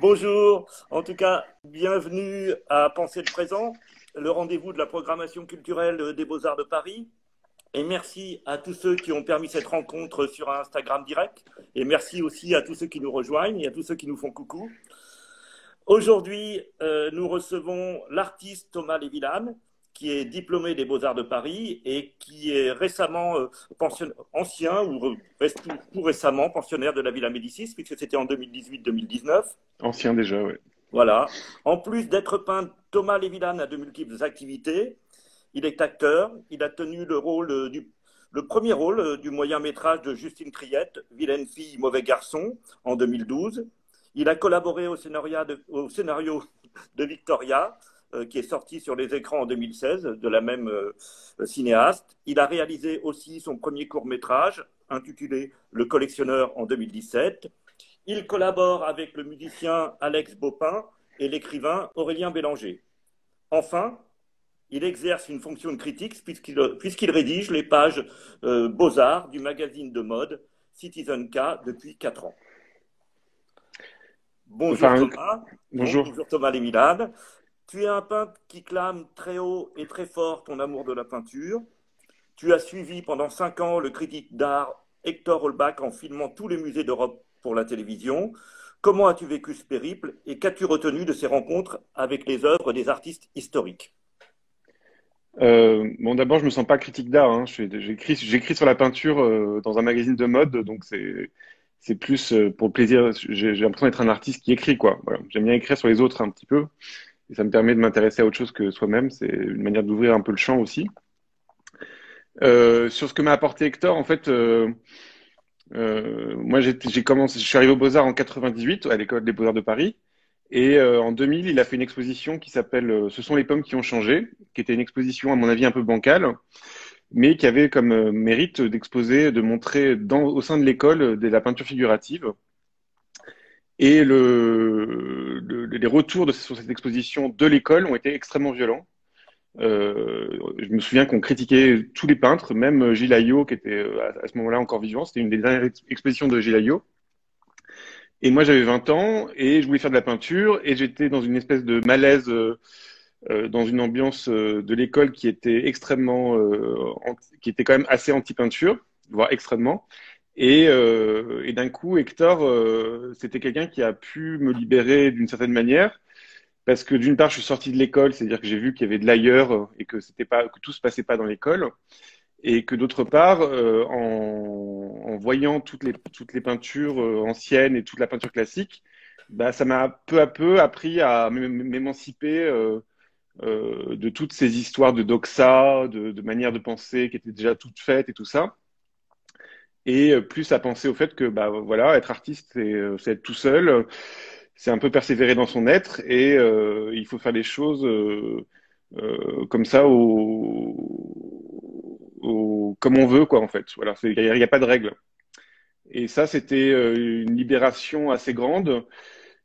Bonjour, en tout cas, bienvenue à Penser le présent, le rendez-vous de la programmation culturelle des Beaux-Arts de Paris. Et merci à tous ceux qui ont permis cette rencontre sur Instagram direct. Et merci aussi à tous ceux qui nous rejoignent et à tous ceux qui nous font coucou. Aujourd'hui, euh, nous recevons l'artiste Thomas Lévillane, qui est diplômé des Beaux-Arts de Paris et qui est récemment euh, ancien ou tout, récemment pensionnaire de la Villa Médicis, puisque c'était en 2018-2019. Ancien déjà, oui. Voilà. En plus d'être peintre, Thomas Lévillane a de multiples activités. Il est acteur. Il a tenu le rôle euh, du le premier rôle euh, du moyen métrage de Justine Triette, Vilaine fille, mauvais garçon, en 2012. Il a collaboré au scénario de, au scénario de Victoria, qui est sorti sur les écrans en 2016 de la même euh, cinéaste. Il a réalisé aussi son premier court métrage intitulé Le collectionneur en 2017. Il collabore avec le musicien Alex Bopin et l'écrivain Aurélien Bélanger. Enfin, il exerce une fonction de critique puisqu'il rédige les pages euh, Beaux-Arts du magazine de mode Citizen K depuis 4 ans. Bonjour Thomas. Bonjour. Bonjour Thomas Lémilade. Tu es un peintre qui clame très haut et très fort ton amour de la peinture. Tu as suivi pendant cinq ans le critique d'art Hector Holbach en filmant tous les musées d'Europe pour la télévision. Comment as-tu vécu ce périple et qu'as-tu retenu de ces rencontres avec les œuvres des artistes historiques? Euh, bon, d'abord, je me sens pas critique d'art. Hein. J'écris sur la peinture euh, dans un magazine de mode, donc c'est plus euh, pour le plaisir. J'ai l'impression d'être un artiste qui écrit, quoi. J'aime bien écrire sur les autres un petit peu et ça me permet de m'intéresser à autre chose que soi-même. C'est une manière d'ouvrir un peu le champ aussi. Euh, sur ce que m'a apporté Hector, en fait, euh, euh, moi j'ai commencé, je suis arrivé aux Beaux-Arts en 98 à l'école des Beaux-Arts de Paris. Et en 2000, il a fait une exposition qui s'appelle Ce sont les pommes qui ont changé, qui était une exposition à mon avis un peu bancale, mais qui avait comme mérite d'exposer, de montrer au sein de l'école de la peinture figurative et le, les retours de, sur cette exposition de l'école ont été extrêmement violents. Euh, je me souviens qu'on critiquait tous les peintres, même Gilles Ayot, qui était euh, à, ce moment-là encore vivant. C'était une des dernières expositions de Gilles Ayot. Et moi, j'avais 20 ans et je voulais faire de la peinture et j'étais dans une espèce de malaise, euh, euh dans une ambiance euh, de l'école qui était extrêmement, qui était quand même assez anti-peinture, voire extrêmement. Et, euh, et d'un coup, Hector, euh, c'était quelqu'un qui a pu me libérer d'une certaine manière, parce que d'une part, je suis sorti de l'école, c'est-à-dire que j'ai vu qu'il y avait de l'ailleurs et que c'était pas que tout se passait pas dans l'école, et que d'autre part, euh, en, en, voyant toutes les toutes les peintures euh, anciennes et toute la peinture classique, bah, ça m'a peu à peu appris à m'émanciper. Euh, euh, de toutes ces histoires de doxa, de, de manière de penser qui étaient déjà toutes faites et tout ça et euh, plus à penser au fait que bah voilà être artiste c'est euh, être tout seul c'est un peu persévérer dans son être et euh, il faut faire les choses euh, euh, comme ça au, comme on veut quoi en fait. Voilà il n'y a, pas de règle et ça c'était une libération assez grande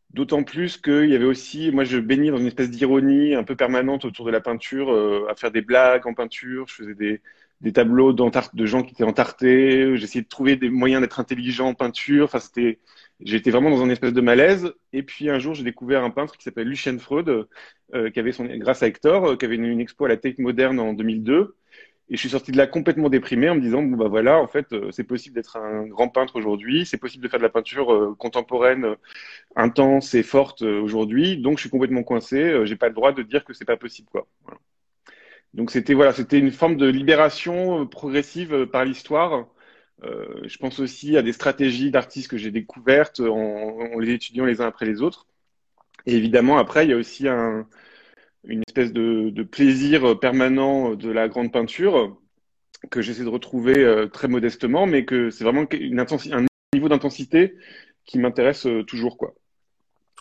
d'autant plus qu'il y avait aussi moi je baignais dans une espèce d'ironie un peu permanente autour de la peinture à faire des blagues en peinture. Je faisais des des tableaux de gens qui étaient entartés. J'essayais de trouver des moyens d'être intelligent en peinture. Enfin, c'était, j'étais vraiment dans un espèce de malaise. Et puis un jour, j'ai découvert un peintre qui s'appelle Lucien Freud, euh, qui avait son, grâce à Hector, euh, qui avait une, une, expo à la Tate Moderne en 2002. Et je suis sorti de là complètement déprimé en me disant bon bah voilà en fait euh, c'est possible d'être un grand peintre aujourd'hui, c'est possible de faire de la peinture euh, contemporaine euh, intense et forte aujourd'hui, donc je suis complètement coincé, j'ai pas le droit de dire que c'est pas possible quoi. Voilà. Donc c'était voilà, c'était une forme de libération euh, progressive euh, par l'histoire. Euh, je pense aussi à des stratégies d'artistes que j'ai découvertes en, les étudiant les uns après les autres. Et évidemment, après, il y a aussi un, une espèce de, plaisir permanent de la grande peinture que j'essaie de retrouver très modestement, mais que c'est vraiment une un niveau d'intensité qui m'intéresse toujours, quoi.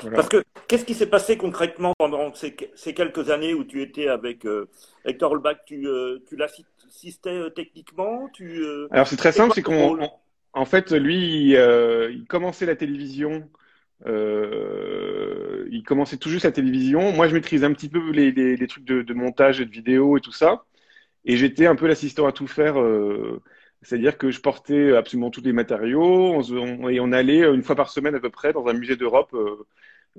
Voilà. Parce que qu'est-ce qui s'est passé concrètement pendant ces, ces, quelques années où tu étais avec euh, Hector Holbach Tu, euh, tu l'assistais euh, techniquement? Tu, Alors c'est très simple, c'est qu'on en fait lui il, il, commençait la télévision, il commençait tout juste la télévision. Moi je maîtrise un petit peu les, les, les trucs de, de, montage et de vidéo et tout ça, et j'étais un peu l'assistant à tout faire. C'est-à-dire que je portais absolument tous les matériaux on, on, et on allait une fois par semaine à peu près dans un musée d'Europe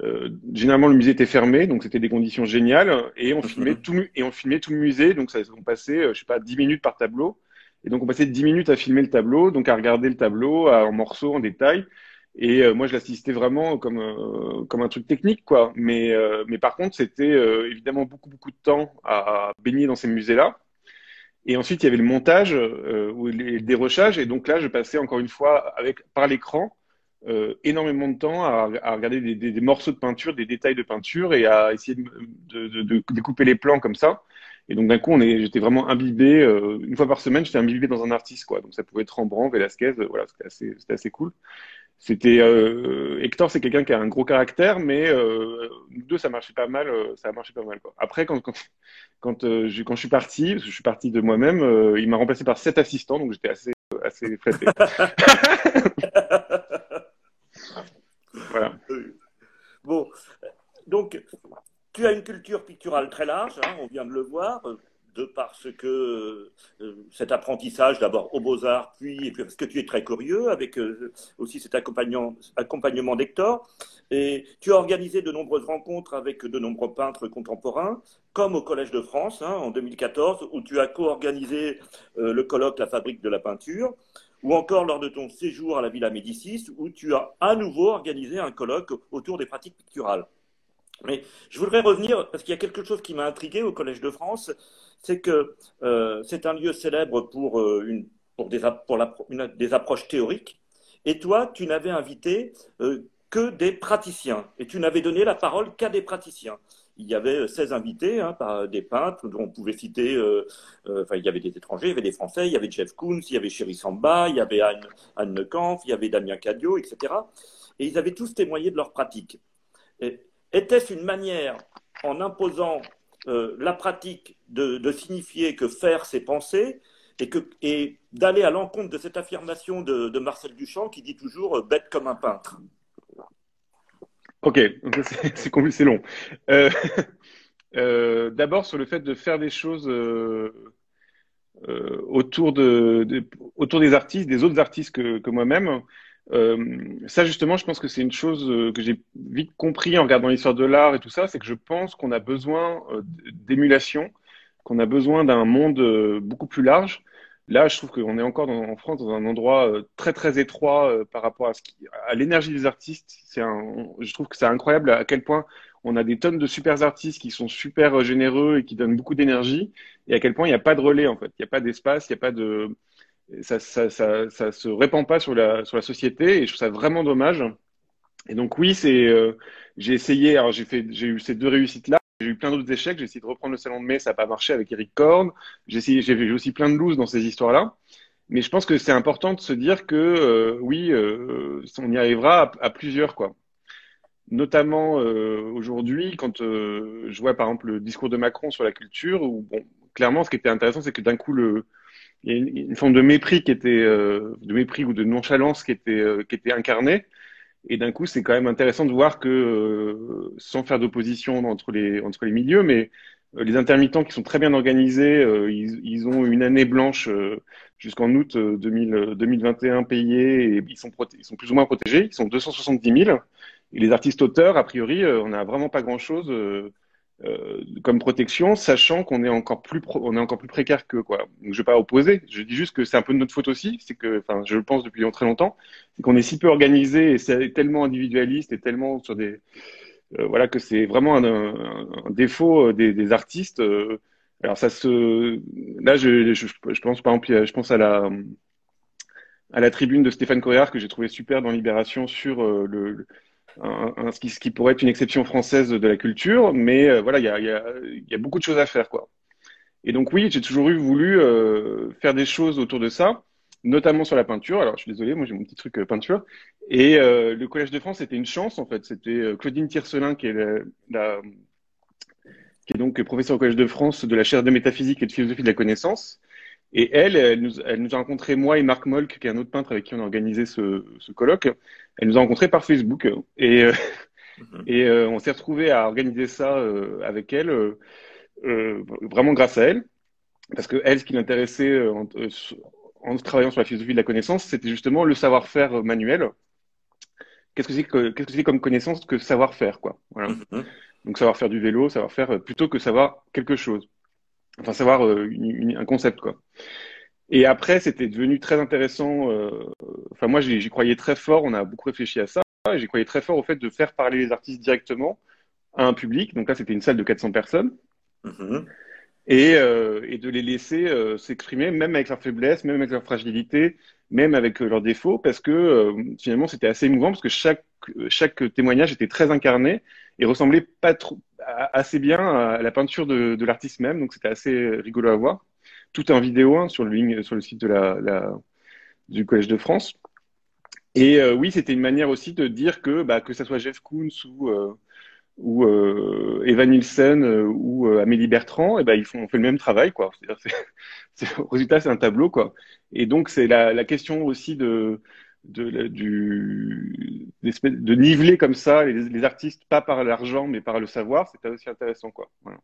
euh, généralement, le musée était fermé, donc c'était des conditions géniales, et on Mhm. filmait tout, et on filmait tout le musée, donc ça, on passait, euh, je sais pas, 10 minutes par tableau, et donc on passait 10 minutes à filmer le tableau, donc à regarder le tableau à- en morceaux, en détail, et euh, moi je l'assistais vraiment comme euh, comme un truc technique, quoi. Mais euh, mais par contre, c'était euh, évidemment beaucoup beaucoup de temps à, à baigner dans ces musées-là. Et ensuite, il y avait le montage euh, ou le dérochage. Et donc là, je passais encore une fois avec, par l'écran euh, énormément de temps à, à regarder des, des- des morceaux de peinture, des détails de peinture et à essayer de, de- de- découper les plans comme ça. Et donc d'un coup, j'étais vraiment imbibé. euh, une fois par semaine, j'étais imbibé dans un artiste, quoi. Donc ça pouvait être Rembrandt, Velázquez, euh, voilà, c'était assez, assez cool. C'était euh, Hector, c'est quelqu'un qui a un gros caractère, mais euh, nous deux, ça marchait pas mal. euh, ça a marché pas mal, quoi. Après, quand, quand quand, euh, je, quand je suis parti, parce que je suis parti de moi-même, il m'a remplacé par sept assistants, donc j'étais assez, assez flatté. Voilà. Bon, donc, tu as une culture picturale très large, hein, on vient de le voir, de parce que euh, cet apprentissage, d'abord aux beaux-arts, puis, parce que tu es très curieux, avec euh, aussi cet accompagnement, accompagnement d'Hector. Et tu as organisé de nombreuses rencontres avec de nombreux peintres contemporains, comme au Collège de France hein, en 2014, où tu as co-organisé euh, le colloque La Fabrique de la peinture ou encore lors de ton séjour à la Villa Médicis, où tu as à nouveau organisé un colloque autour des pratiques picturales. Mais je voudrais revenir, parce qu'il y a quelque chose qui m'a intrigué au Collège de France, c'est que euh, c'est un lieu célèbre pour, euh, une, pour, des, pour la, des approches théoriques, et toi, tu n'avais invité euh, que des praticiens, et tu n'avais donné la parole qu'à des praticiens il y avait 16 invités, hein, des peintres, dont on pouvait citer, enfin, il y avait des étrangers, il y avait des Français, il y avait Jeff Koons, il y avait Chéri Samba, il y avait Anne, Anne Necampf, il y avait Damien Cadio, etc. Et ils avaient tous témoigné de leur pratique. Était-ce une manière, en imposant la pratique, de, signifier que faire, c'est penser, et, et d'aller à l'encontre de cette affirmation de, Marcel Duchamp qui dit toujours euh, bête comme un peintre Ok, c'est long. Euh, euh, D'abord sur le fait de faire des choses euh, euh, autour, de, autour des artistes, des autres artistes que, que moi-même. Ça justement, je pense que c'est une chose que j'ai vite compris en regardant l'histoire de l'art et tout ça, c'est que je pense qu'on a besoin d'émulation, qu'on a besoin d'un monde euh, beaucoup plus large. Là, je trouve qu'on est encore dans, en France dans un endroit euh, très très étroit euh, par rapport à, à l'énergie des artistes. Un, je trouve que c'est incroyable à quel point on a des tonnes de super artistes qui sont super généreux et qui donnent beaucoup d'énergie, et à quel point il n'y a pas de relais en fait, il n'y a pas d'espace, il n'y a pas de, ça, ça, ça, ça, se répand pas sur la sur la société, et je trouve ça vraiment dommage. Et donc oui, c'est, euh, j'ai essayé, alors j'ai fait, j'ai eu ces deux réussites là. J'ai eu plein d'autres échecs. J'ai essayé de reprendre le salon de mai, ça n'a pas marché avec Eric Korn. J'ai essayé, aussi plein de looses dans ces histoires-là. Mais je pense que c'est important de se dire que euh, oui, euh, on y arrivera à, plusieurs, quoi. Notamment euh, aujourd'hui, quand je vois par exemple le discours de Macron sur la culture, où clairement, ce qui était intéressant, c'est que d'un coup, il y a une, une, forme de mépris qui était, de mépris ou de nonchalance qui était, qui était incarnée. Et d'un coup, c'est quand même intéressant de voir que, euh, sans faire d'opposition entre les, entre les milieux, mais euh, les intermittents qui sont très bien organisés, euh, ils, ils, ont une année blanche euh, jusqu'en août 2000, 2021 payés et ils sont, ils sont plus ou moins protégés. Ils sont 270 000. Et les artistes auteurs, a priori, euh, on n'a vraiment pas grand-chose euh, comme protection, sachant qu'on est encore plus on est encore plus précaire que quoi. Donc je vais pas opposer. Je dis juste que c'est un peu de notre faute aussi. C'est que, enfin, je le pense depuis très longtemps, c'est qu'on est si peu organisé et c'est tellement individualiste et tellement sur des euh, voilà que c'est vraiment un, un, un défaut des, des artistes. Euh, alors ça se là je, je, je, pense par exemple je pense à la à la tribune de Stéphane Coréard que j'ai trouvé super dans Libération sur euh, le ce, qui, pourrait être une exception française de la culture, mais euh, voilà, il y a, beaucoup de choses à faire, quoi. Et donc oui, j'ai toujours eu voulu euh, faire des choses autour de ça, notamment sur la peinture. Alors je suis désolé, moi j'ai mon petit truc euh, peinture. Et le Collège de France, c'était une chance en fait. C'était Claudine Tiercelin qui est qui est donc professeure au Collège de France de la chaire de métaphysique et de philosophie de la connaissance. Et elle, elle nous, elle nous a rencontré, moi et Marc Molk, qui est un autre peintre avec qui on a organisé ce, ce colloque. Elle nous a rencontrés par Facebook. Et, euh, mm-hmm. et euh, on s'est retrouvés à organiser ça euh, avec elle, vraiment grâce à elle. Parce que elle, ce qui l'intéressait en, en, travaillant sur la philosophie de la connaissance, c'était justement le savoir-faire manuel, qu'est-ce que c'est que, qu'est-ce que c'est comme connaissance que savoir-faire, quoi. Voilà. Mm-hmm. Donc savoir faire du vélo, savoir faire euh, plutôt que savoir quelque chose. Enfin savoir euh, un concept, quoi. Et après, c'était devenu très intéressant. Euh, enfin, moi, j'y croyais très fort. On a beaucoup réfléchi à ça. J'y croyais très fort au fait de faire parler les artistes directement à un public. Donc là, c'était une salle de 400 personnes. Mm-hmm. Et, euh, et, de les laisser euh, s'exprimer, même avec leurs faiblesses, même avec leurs fragilités, même avec euh, leurs défauts, parce que euh, finalement, c'était assez émouvant, parce que chaque, chaque témoignage était très incarné et ressemblait pas trop, assez bien à la peinture de, de l'artiste même. Donc, c'était assez rigolo à voir. Tout en vidéo hein, sur, le, sur le site de la, la, du Collège de France. Et oui, c'était une manière aussi de dire que, bah, que ça soit Jeff Koons ou ou euh, Evan Nielsen euh, ou euh, Amélie Bertrand, et eh ben ils font on fait le même travail quoi. C'est, au résultat c'est un tableau quoi. Et donc c'est la, la question aussi de de, du, de niveler comme ça les, artistes, pas par l'argent, mais par le savoir, c'était aussi intéressant. Quoi. Voilà.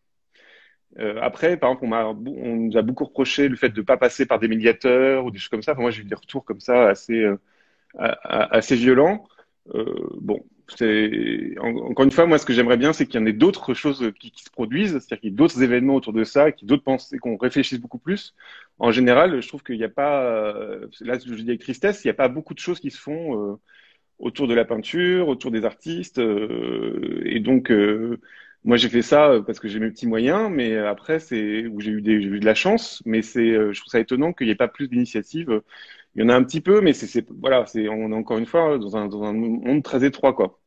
Euh, après, par exemple, on, on, nous a beaucoup reproché le fait de ne pas passer par des médiateurs ou des choses comme ça. Enfin, moi, j'ai eu des retours comme ça assez, euh, assez violents. Euh, bon, c'est encore une fois, moi, ce que j'aimerais bien, c'est qu'il y en ait d'autres choses qui, se produisent, c'est-à-dire qu'il y ait d'autres événements autour de ça, qu'il y ait d'autres pensées, qu'on réfléchisse beaucoup plus. En général, je trouve qu'il n'y a pas, euh, là, je dis avec tristesse, il n'y a pas beaucoup de choses qui se font euh, autour de la peinture, autour des artistes, euh, et donc. Euh, moi, j'ai fait ça parce que j'ai mes petits moyens, mais après, c'est où j'ai eu, des, eu de la chance. Mais c'est, je trouve ça étonnant qu'il n'y ait pas plus d'initiatives il y en a un petit peu, mais c'est voilà, c'est on est encore une fois dans un, dans un monde très étroit quoi.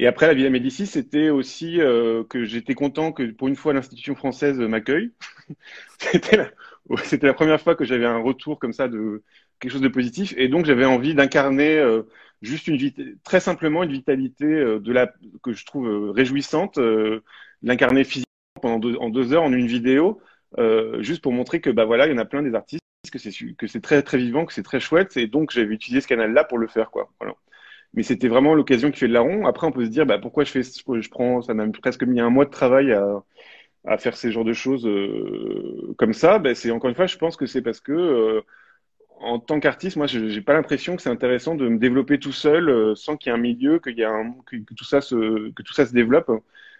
Et après la Villa Médicis, c'était aussi euh, que j'étais content que pour une fois l'institution française m'accueille. c'était la, première fois que j'avais un retour comme ça de quelque chose de positif, et donc j'avais envie d'incarner euh, juste une très simplement une vitalité euh, de la que je trouve euh, réjouissante, l'incarner physiquement pendant deux, en deux heures en une vidéo, juste pour montrer que bah voilà, il y en a plein des artistes que c'est que c'est très très vivant, que c'est très chouette, et donc j'avais utilisé ce canal-là pour le faire, quoi. Voilà. Mais c'était vraiment l'occasion qui fait le larron. Après, on peut se dire, bah, pourquoi je fais, je prends, ça m'a presque mis un mois de travail à, à faire ces genres de choses euh, comme ça. Bah, c'est encore une fois, je pense que c'est parce que euh, en tant qu'artiste, moi, j'ai pas l'impression que c'est intéressant de me développer tout seul euh, sans qu'il y ait un milieu, qu'il y a un, que, tout ça se, que tout ça se développe.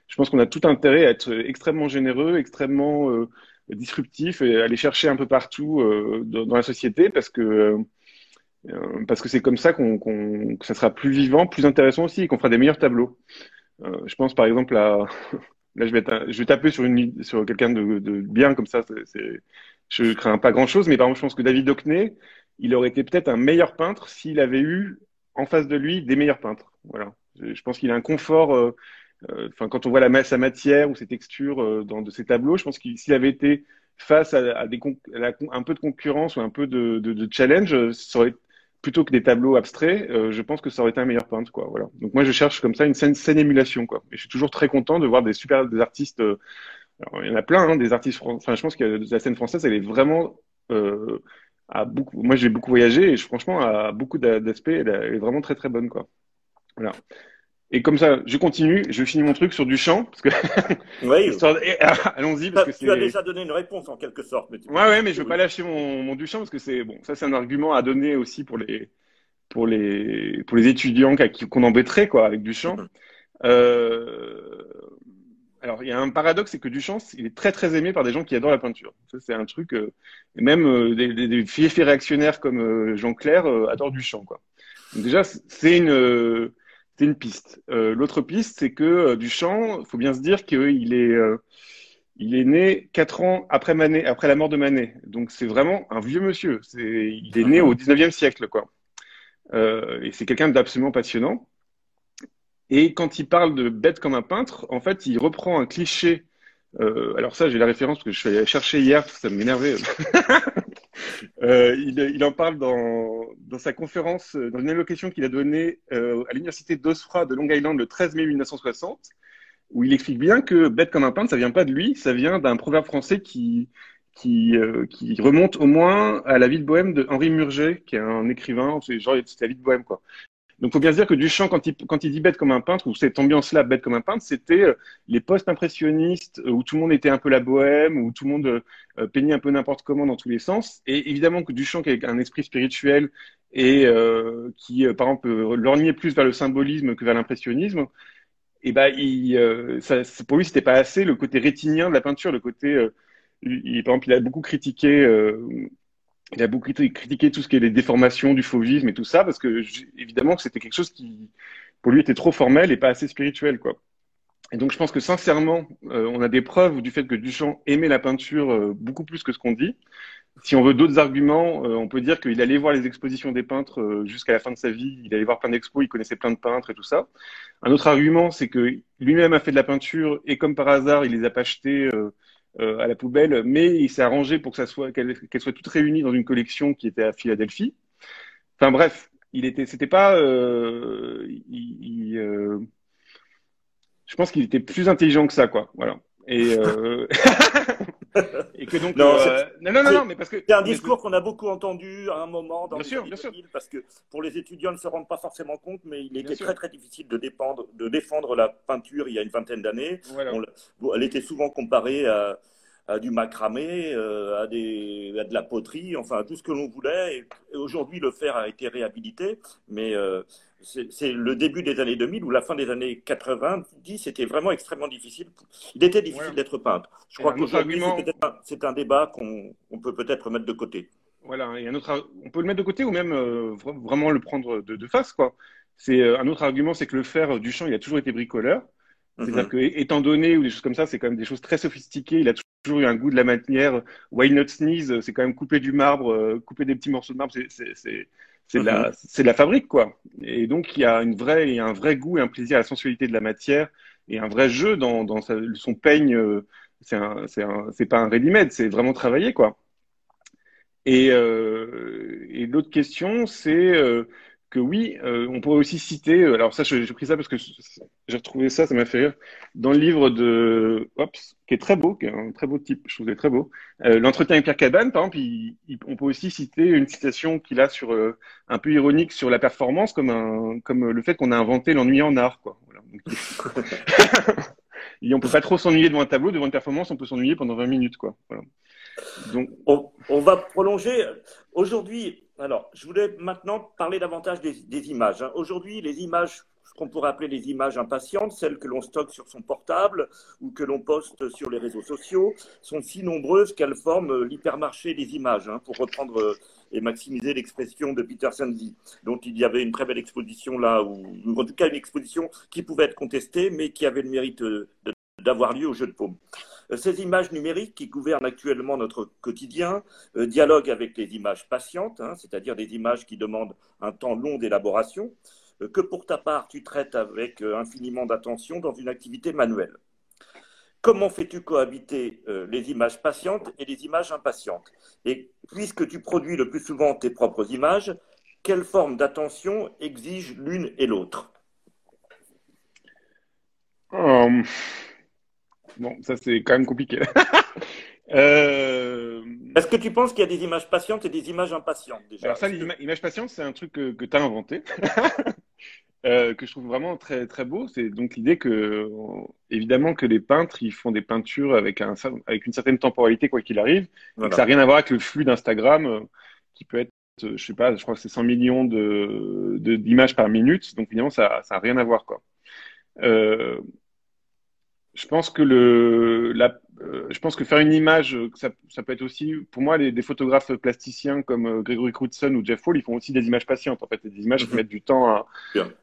Je pense qu'on a tout intérêt à être extrêmement généreux, extrêmement euh, disruptif et aller chercher un peu partout euh, dans, dans, la société parce que euh, parce que c'est comme ça qu'on qu'on que ça sera plus vivant, plus intéressant aussi et qu'on fera des meilleurs tableaux. Euh, je pense par exemple à là je vais je vais taper sur une sur quelqu'un de, de, bien comme ça. C'est je crains pas grand chose, mais par exemple je pense que David Hockney, il aurait été peut-être un meilleur peintre s'il avait eu en face de lui des meilleurs peintres. Voilà. Je pense qu'il a un confort euh, euh, enfin, quand on voit la, sa matière ou ses textures euh, dans de ses tableaux, je pense qu'il s'il avait été face à, à, des un peu de concurrence ou un peu de, de, de challenge, ça aurait, plutôt que des tableaux abstraits, euh, je pense que ça aurait été un meilleur peintre, quoi. Voilà. Donc moi, je cherche comme ça une scène, scène émulation, quoi. Et je suis toujours très content de voir des super des artistes. alors, il y en a plein, hein, des artistes. Enfin, je pense que la scène française, elle est vraiment euh, à beaucoup. Moi, j'ai beaucoup voyagé et je, franchement, à beaucoup d'aspects, elle est vraiment très très bonne, quoi. Voilà. Et comme ça, je continue, je finis mon truc sur Duchamp, parce que. Oui. Allons-y, parce que Tu as déjà donné une réponse en quelque sorte. Mais tu... Ouais, ouais, mais je veux pas lâcher mon, mon Duchamp parce que c'est bon. Ça, c'est un argument à donner aussi pour les pour les pour les étudiants qu'on embêterait quoi avec Duchamp. Mm-hmm. euh... Alors, il y a un paradoxe, c'est que Duchamp, il est très très aimé par des gens qui adorent la peinture. Ça, c'est un truc. Euh... même euh, des, des, des réactionnaires comme euh, Jean Clair euh, adorent Duchamp, quoi. Donc déjà, c'est une c'est une piste. Euh, L'autre piste, c'est que euh, Duchamp, il faut bien se dire qu'il est, euh, né quatre ans après, la mort de Manet. Donc c'est vraiment un vieux monsieur. Il est né au 19e siècle, quoi. Et c'est quelqu'un d'absolument passionnant. Et quand il parle de bête comme un peintre, en fait, il reprend un cliché. Alors ça, j'ai la référence parce que je suis allé chercher hier, ça m'énervait. Euh, il, en parle dans, sa conférence, dans une allocation qu'il a donnée euh, à l'université d'Osfra de Long Island le 13 mai 1960, où il explique bien que bête comme un peintre, ça vient pas de lui, ça vient d'un proverbe français qui, euh, remonte au moins à la vie de bohème de Henri Murger, qui est un écrivain, c'est genre c'est la vie de bohème quoi. Donc, faut bien se dire que Duchamp, quand il, il dit bête comme un peintre, ou cette ambiance-là, bête comme un peintre, c'était euh, les post-impressionnistes où tout le monde était un peu la bohème, où tout le monde peignait un peu n'importe comment dans tous les sens. Et évidemment que Duchamp, qui a un esprit spirituel et qui, par exemple, lorgnait plus vers le symbolisme que vers l'impressionnisme, et ben, il, ça, pour lui, c'était pas assez le côté rétinien de la peinture, le côté il, par exemple, il a beaucoup critiqué, euh, il a beaucoup critiqué tout ce qui est les déformations du fauvisme et tout ça, parce que évidemment que c'était quelque chose qui, pour lui, était trop formel et pas assez spirituel, quoi. Et donc, je pense que sincèrement, euh, on a des preuves du fait que Duchamp aimait la peinture euh, beaucoup plus que ce qu'on dit. Si on veut d'autres arguments, on peut dire qu'il allait voir les expositions des peintres jusqu'à la fin de sa vie. Il allait voir plein d'expos, il connaissait plein de peintres et tout ça. Un autre argument, c'est que lui-même a fait de la peinture et comme par hasard, il les a pas achetés euh, à la poubelle, mais il s'est arrangé pour que ça soit qu'elle soit toute réunie dans une collection qui était à Philadelphie. Enfin bref, il était, c'était pas, euh, il, euh, je pense qu'il était plus intelligent que ça, quoi. Voilà. Et, euh... et que donc non, euh... non, non, non, mais parce que c'est un discours qu'on a beaucoup entendu à un moment dans bien les sûr, bien sûr. parce que pour les étudiants, ils ne se rendent pas forcément compte, mais il était très très difficile de défendre, de défendre la peinture il y a une vingtaine d'années. Voilà. elle était souvent comparée à, à du macramé, euh, à, des, à de la poterie, enfin à tout ce que l'on voulait. Et, aujourd'hui, le fer a été réhabilité, mais euh, c'est le début des années 2000 ou la fin des années 90, c'était vraiment extrêmement difficile. Il était difficile d'être peintre. Je crois qu'aujourd'hui, c'est un, débat qu'on peut peut-être mettre de côté. Voilà, et un autre, on peut le mettre de côté ou même euh, vraiment le prendre de, de face, quoi. C'est un autre argument, c'est que le fer du champ, il a toujours été bricoleur. C'est-à-dire mhm. que, étant donné ou des choses comme ça, c'est quand même des choses très sophistiquées. Il a toujours eu un goût de la matière. Why not sneeze C'est quand même couper du marbre, euh, couper des petits morceaux de marbre. C'est de, la, de la fabrique, quoi. Et donc, il y a une vraie, il y a un vrai goût et un plaisir à la sensualité de la matière et un vrai jeu dans, dans son peigne. Euh, c'est pas un ready-made, c'est vraiment travaillé, quoi. Et, euh, et l'autre question, c'est euh, que oui, euh, on pourrait aussi citer, euh, alors ça, j'ai pris ça parce que j'ai retrouvé ça, ça m'a fait rire, dans le livre de, Ops, qui est très beau, qui est un très beau type, je trouve très beau, euh, l'entretien avec Pierre Cabane, par exemple, on peut aussi citer une citation qu'il a sur, un peu ironique sur la performance, comme un, comme le fait qu'on a inventé l'ennui en art, quoi. Voilà. Et on peut pas trop s'ennuyer devant un tableau, devant une performance, on peut s'ennuyer pendant 20 minutes, quoi. Voilà. Donc, on, on va prolonger. Aujourd'hui, alors, je voulais maintenant parler davantage des, images. Hein. Aujourd'hui, les images, ce qu'on pourrait appeler les images impatientes, celles que l'on stocke sur son portable ou que l'on poste sur les réseaux sociaux, sont si nombreuses qu'elles forment l'hypermarché des images, hein, pour reprendre euh, et maximiser l'expression de Peter Sandy, dont il y avait une très belle exposition là, ou, en tout cas une exposition qui pouvait être contestée, mais qui avait le mérite d'avoir lieu au Jeu de Paume. Euh, ces images numériques qui gouvernent actuellement notre quotidien euh, dialoguent avec les images patientes, hein, c'est-à-dire des images qui demandent un temps long d'élaboration, euh, que pour ta part tu traites avec infiniment d'attention dans une activité manuelle. Comment fais-tu cohabiter les images patientes et les images impatientes? Et puisque tu produis le plus souvent tes propres images, quelle forme d'attention exige l'une et l'autre? Bon, ça c'est quand même compliqué. euh... Est-ce que tu penses qu'il y a des images patientes et des images impatientes déjà Alors ça, les images patientes, c'est un truc que, que tu as inventé, euh, que je trouve vraiment très très beau. C'est donc l'idée que, évidemment, que les peintres, ils font des peintures avec, un, avec une certaine temporalité, quoi qu'il arrive. Donc ça n'a rien à voir avec le flux d'Instagram, euh, qui peut être, euh, je sais pas, je crois que c'est 100 millions de d'images par minute. Donc évidemment, ça n'a rien à voir, quoi. Euh, je pense que le, la, euh, je pense que faire une image, ça, ça peut être aussi, pour moi, les, des photographes plasticiens comme euh, Gregory Crutzen ou Jeff Hall, ils font aussi des images patientes, en fait, des images qui mhm. mettent du temps à,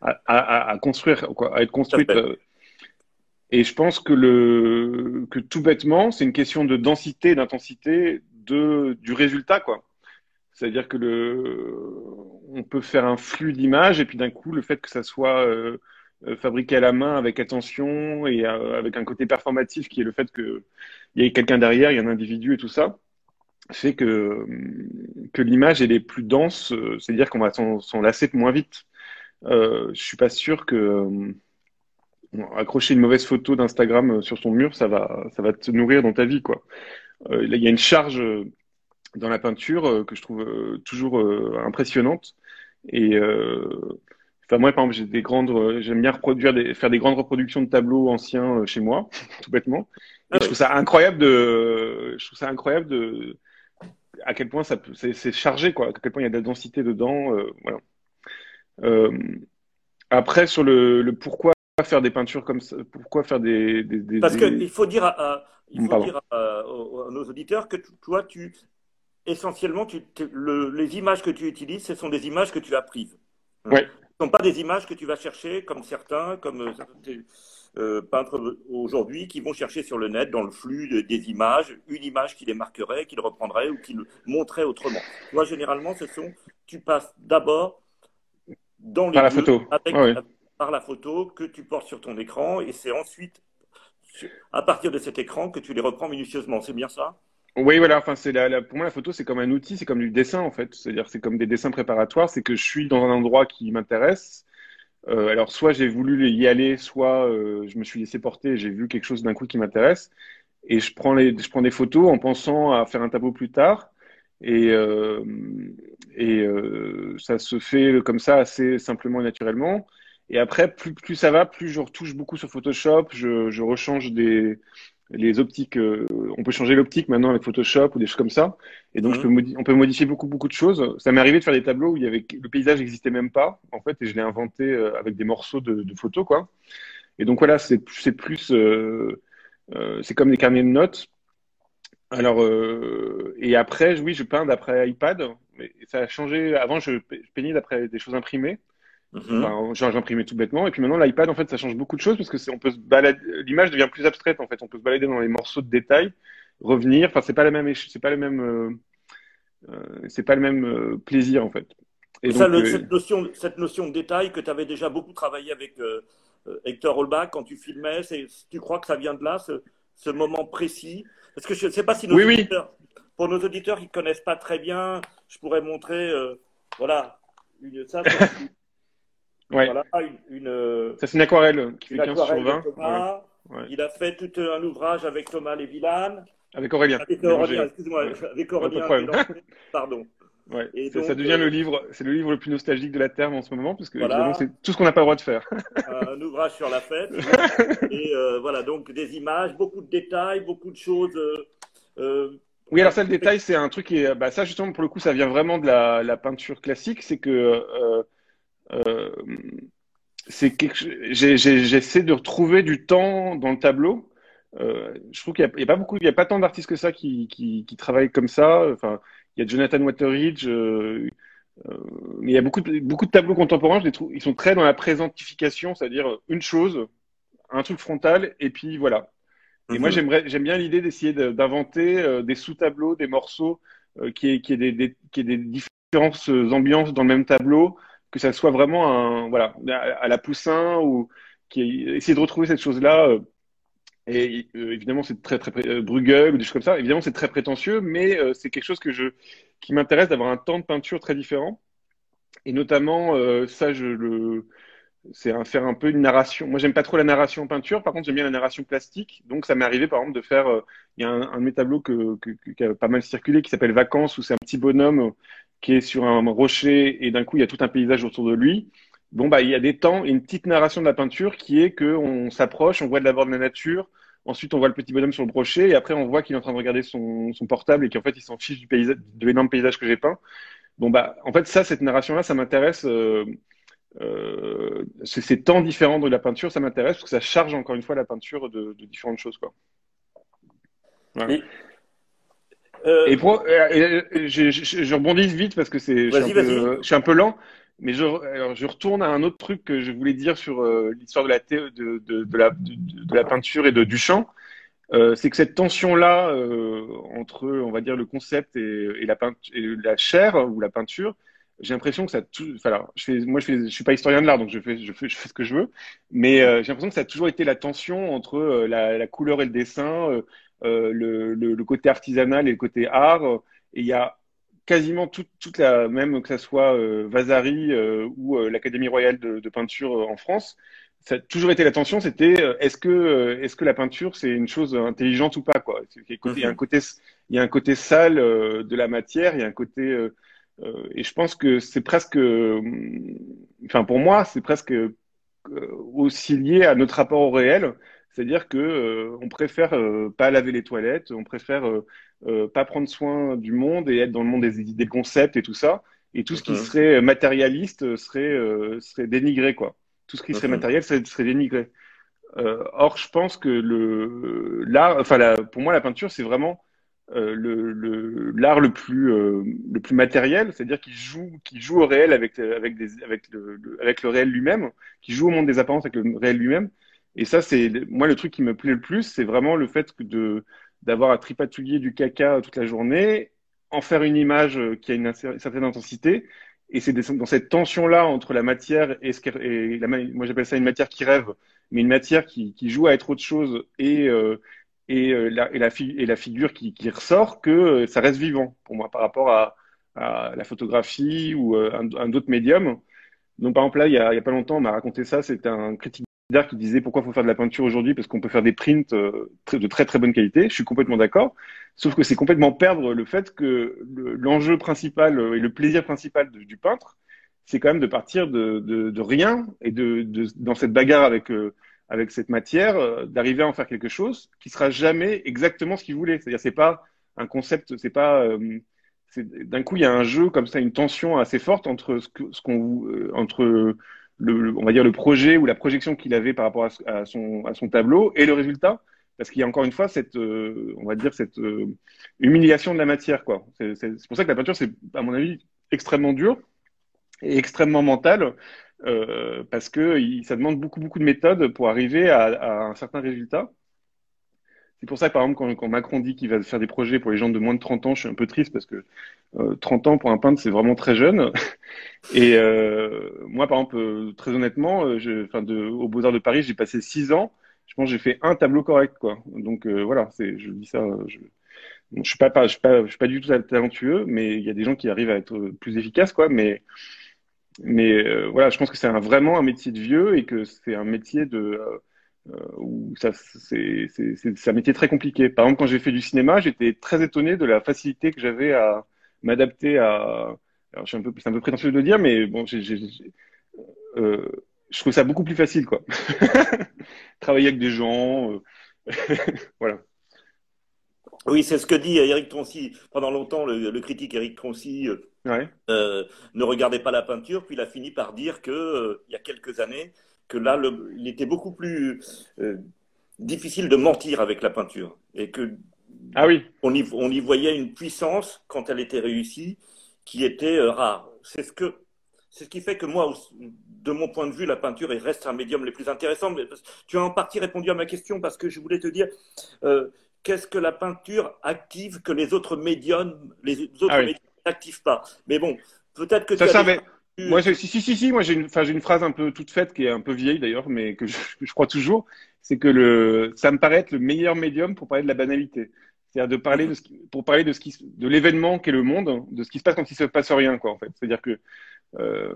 à, à, à construire, à être construites. Euh. Et je pense que le, que tout bêtement, c'est une question de densité, d'intensité de, du résultat, quoi. C'est-à-dire que le, on peut faire un flux d'images et puis d'un coup, le fait que ça soit euh, euh, fabriqué à la main avec attention et euh, avec un côté performatif qui est le fait qu'il y ait quelqu'un derrière, il y a un individu et tout ça, fait que, que l'image est plus dense, euh, c'est-à-dire qu'on va s'en lasser moins vite. Euh, je suis pas sûr que accrocher une mauvaise photo d'Instagram sur son mur, ça va, ça va te nourrir dans ta vie, quoi. Euh, il y a une charge dans la peinture que je trouve toujours impressionnante et Enfin, moi, par exemple, j'ai des grandes, j'aime bien reproduire des, faire des grandes reproductions de tableaux anciens chez moi, tout bêtement. Et je trouve ça incroyable de, je trouve ça incroyable de, à quel point ça c'est chargé, quoi, à quel point il y a de la densité dedans, voilà. Euh, après, sur le, le, pourquoi faire des peintures comme ça, pourquoi faire des. des, des Parce qu'il faut dire, à, il faut dire à, nos auditeurs que toi, tu essentiellement, tu, le, les images que tu utilises, ce sont des images que tu as prises. Ouais. Ce ne sont pas des images que tu vas chercher comme certains, comme euh, euh peintres aujourd'hui, qui vont chercher sur le net, dans le flux des images, une image qui les marquerait, qui le reprendrait ou qui le montrait autrement. Toi, généralement, ce sont, tu passes d'abord dans les par la photo. par la photo que tu portes sur ton écran et c'est ensuite à partir de cet écran que tu les reprends minutieusement. C'est bien ça? Oui, voilà. Enfin, c'est la, pour moi la photo c'est comme un outil, c'est comme du dessin en fait. C'est-à-dire c'est comme des dessins préparatoires. C'est que je suis dans un endroit qui m'intéresse. Euh, alors soit j'ai voulu y aller, soit euh, je me suis laissé porter, j'ai vu quelque chose d'un coup qui m'intéresse et je prends les, je prends des photos en pensant à faire un tableau plus tard. Et, euh, et euh, ça se fait comme ça assez simplement et naturellement. Et après, plus, plus ça va, plus je retouche beaucoup sur Photoshop, je, je rechange des, les optiques. Euh, on peut changer l'optique maintenant avec Photoshop ou des choses comme ça. Et donc, je mhm. peux on peut modifier beaucoup, beaucoup de choses. Ça m'est arrivé de faire des tableaux où il y avait, le paysage n'existait même pas, en fait, et je l'ai inventé euh, avec des morceaux de, de photos, quoi. Et donc, voilà, c'est plus, euh, euh, c'est comme des carnets de notes. Alors, euh, et après, oui, je peins d'après iPad. Mais ça a changé. Avant, je peignais d'après des choses imprimées. Mm enfin, j'imprimais tout bêtement. Et puis maintenant, l'iPad, en fait, ça change beaucoup de choses parce que on peut se balader. L'image devient plus abstraite, en fait. On peut se balader dans les morceaux de détails, revenir. Enfin, c'est pas la même, c'est pas le même, euh, euh, c'est pas le même euh, plaisir, en fait. Et ça, le, cette, notion, cette notion de détail que tu avais déjà beaucoup travaillé avec Hector Holbach quand tu filmais, tu crois que ça vient de là, ce, ce moment précis? Parce que je ne sais pas si nos auditeurs, pour nos auditeurs qui ne connaissent pas très bien, je pourrais montrer, voilà, une, ça, Ouais. Voilà, une, euh, ça, c'est une aquarelle qui fait 15 sur 20. Il a fait tout un ouvrage avec Thomas Lévillane. Avec Aurélien. Avec Aurélien, excuse-moi, avec Aurélien. Pardon. Ouais. Et ça, ça, devient le euh, livre, c'est le livre le plus nostalgique de la Terre en ce moment, parce que voilà. c'est tout ce qu'on n'a pas le droit de faire. un ouvrage sur la fête. et euh, voilà, donc des images, beaucoup de détails, beaucoup de choses. Euh, oui, alors ça, le détail, c'est un truc qui est, bah, ça justement pour le coup, ça vient vraiment de la, la peinture classique, c'est que euh, c'est j'essaie de retrouver du temps dans le tableau. Euh, je trouve qu'il n'y a, pas beaucoup, il y a pas tant d'artistes que ça qui, qui, qui, travaillent comme ça. Enfin, il y a Jonathan Wateridge, euh, mais il y a beaucoup de, beaucoup de tableaux contemporains. Je les trouve, ils sont très dans la présentification, c'est-à-dire une chose, un truc frontal, et puis voilà. Et moi, mhm. j'aimerais, j'aime bien l'idée d'essayer d'inventer des sous-tableaux, des morceaux qui est qui est des, des, qui est des différentes ambiances dans le même tableau que ça soit vraiment un, voilà, à la Poussin ou qui essayer de retrouver cette chose-là. Euh, et euh, évidemment, c'est très très euh, Bruegel ou des choses comme ça. Évidemment, c'est très prétentieux, mais c'est quelque chose que je qui m'intéresse d'avoir un temps de peinture très différent. Et notamment, ça, je le c'est un, faire un peu une narration. Moi, j'aime pas trop la narration en peinture. Par contre, j'aime bien la narration plastique. Donc, ça m'est arrivé, par exemple, de faire. Il y a un, de mes tableaux que, qui a pas mal circulé qui s'appelle Vacances, où c'est un petit bonhomme qui est sur un rocher et d'un coup il y a tout un paysage autour de lui. Bon bah il y a des temps, une petite narration de la peinture qui est que on s'approche, on voit de l'abord de la nature, ensuite on voit le petit bonhomme sur le rocher et après on voit qu'il est en train de regarder son, son portable et qu'en fait il s'en fiche du paysage, de l'énorme paysage que j'ai peint. Bon bah en fait ça cette narration là ça m'intéresse. Euh, euh, c'est tant différent de la peinture, ça m'intéresse parce que ça charge encore une fois la peinture de, différentes choses quoi. Euh, et pour, euh, je, je, je, rebondis vite parce que c'est, je, suis un peu lent, mais je, alors je retourne à un autre truc que je voulais dire sur euh, l'histoire de la, de, de, de, la, de, la peinture et de Duchamp. Euh, c'est que cette tension-là euh, entre, on va dire, le concept et, et, la, et la chair ou la peinture, j'ai l'impression que ça, tout, enfin, je fais, moi, je, fais, je suis pas historien de l'art, donc je fais, je fais, je fais ce que je veux, mais euh, j'ai l'impression que ça a toujours été la tension entre la, la, couleur et le dessin, euh, le, le, côté artisanal et le côté art. Et il y a quasiment toute, toute la même, que ce soit euh, Vasari euh, ou l'Académie royale de, de, peinture en France, ça a toujours été l'attention, c'était est-ce que est-ce que la peinture c'est une chose intelligente ou pas quoi? Il y a un mhm. côté il y a un côté sale de la matière, il y a un côté et je pense que c'est presque, enfin pour moi, c'est presque aussi lié à notre rapport au réel. C'est-à-dire que on préfère pas laver les toilettes, on préfère pas prendre soin du monde et être dans le monde des, des concepts et tout ça. Et tout ce qui serait matérialiste serait, serait dénigré, quoi. Tout ce qui serait matériel serait, serait dénigré. Euh, or, je pense que le l'art, enfin, la, pour moi, la peinture, c'est vraiment euh, le l'art le, plus euh, le plus matériel, c'est-à-dire qu'il joue qui joue au réel avec avec des avec le, avec le réel lui-même, qui joue au monde des apparences avec le réel lui-même. Et ça, c'est moi le truc qui me plaît le plus, c'est vraiment le fait de d'avoir à tripatouiller du caca toute la journée, en faire une image qui a une, certaine intensité. Et c'est dans cette tension-là entre la matière et, ce et la, moi j'appelle ça une matière qui rêve, mais une matière qui, qui joue à être autre chose et, euh, et, euh, la, et, la, et la figure qui, qui ressort, que euh, ça reste vivant pour moi par rapport à, la photographie ou un, un autre médium. Donc par exemple là, il y a, il y a pas longtemps, on m'a raconté ça, c'était un critique qui disait pourquoi faut faire de la peinture aujourd'hui parce qu'on peut faire des prints de très très bonne qualité. Je suis complètement d'accord. Sauf que c'est complètement perdre le fait que l'enjeu principal et le plaisir principal du peintre, c'est quand même de partir de, de, de rien et de, dans cette bagarre avec, euh, avec cette matière, euh, d'arriver à en faire quelque chose qui sera jamais exactement ce qu'il voulait. C'est-à-dire, c'est pas un concept, c'est pas. Euh, d'un coup, il y a un jeu comme ça, une tension assez forte entre ce qu'on, ce entre le, on va dire le projet ou la projection qu'il avait par rapport à, son, à son tableau et le résultat parce qu'il y a encore une fois cette, on va dire cette humiliation de la matière, quoi. C'est pour ça que la peinture, c'est à mon avis extrêmement dur et extrêmement mental euh, parce que il, ça demande beaucoup beaucoup de méthodes pour arriver à, à un certain résultat. C'est pour ça que par exemple quand, Macron dit qu'il va faire des projets pour les gens de moins de 30 ans, je suis un peu triste parce que euh, 30 ans pour un peintre c'est vraiment très jeune. Et euh, moi par exemple euh, très honnêtement, euh, au Beaux Arts de Paris j'ai passé 6 ans. Je pense que j'ai fait un tableau correct quoi. Donc euh, voilà, je dis ça. Je, je suis pas, du tout talentueux, mais il y a des gens qui arrivent à être plus efficaces quoi. Mais euh, voilà, je pense que c'est vraiment un métier de vieux et que c'est un métier de euh, euh, où ça c'est c'est un métier très compliqué. Par exemple, quand j'ai fait du cinéma, j'étais très étonné de la facilité que j'avais à m'adapter à. Alors, je suis un peu, c'est un peu prétentieux de le dire, mais bon, j'ai, euh, je trouve ça beaucoup plus facile, quoi. Travailler avec des gens, voilà. Oui, c'est ce que dit Eric Troncy. Pendant longtemps, le, critique Eric Troncy euh, euh, ne regardait pas la peinture, puis il a fini par dire que euh, il y a quelques années que là, le, il était beaucoup plus difficile de mentir avec la peinture et que ah oui. on, y, on y voyait une puissance quand elle était réussie qui était rare. C'est ce que c'est ce qui fait que moi, de mon point de vue, la peinture reste un médium le plus intéressant. Tu as en partie répondu à ma question parce que je voulais te dire, qu'est-ce que la peinture active que les autres médiums, les autres ah médiums n'activent pas. Mais bon, peut-être que ça, tu Moi, si, si, si, si, moi j'ai une, j'ai une phrase un peu toute faite qui est un peu vieille d'ailleurs, mais que je, je crois toujours. C'est que le, ça me paraît être le meilleur médium pour parler de la banalité. C'est-à-dire de parler de ce pour parler de ce qui, de l'événement qu'est le monde, de ce qui se passe quand il se passe rien, quoi, en fait. C'est-à-dire que euh,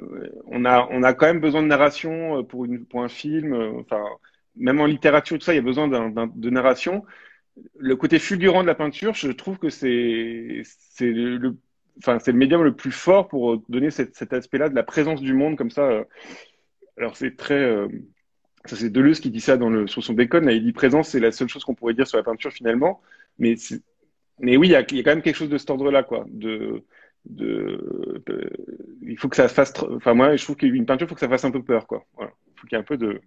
on a, on a quand même besoin de narration euh, pour une, pour un film. Euh, enfin, même en littérature, tout ça, il y a besoin d'un, de narration le côté fulgurant de la peinture, je trouve que c'est c'est le, enfin c'est le médium le plus fort pour donner cet aspect-là de la présence du monde comme ça. Alors c'est très euh, ça c'est Deleuze qui dit ça dans le sur son Bacon. il dit présence, c'est la seule chose qu'on pourrait dire sur la peinture finalement. Mais mais oui, il y, a, il y a, quand même quelque chose de cet ordre-là, quoi. De, de, il faut que ça fasse. Enfin moi, je trouve qu'une peinture, il faut que ça fasse un peu peur, quoi. Voilà. Il faut qu'il y ait un peu de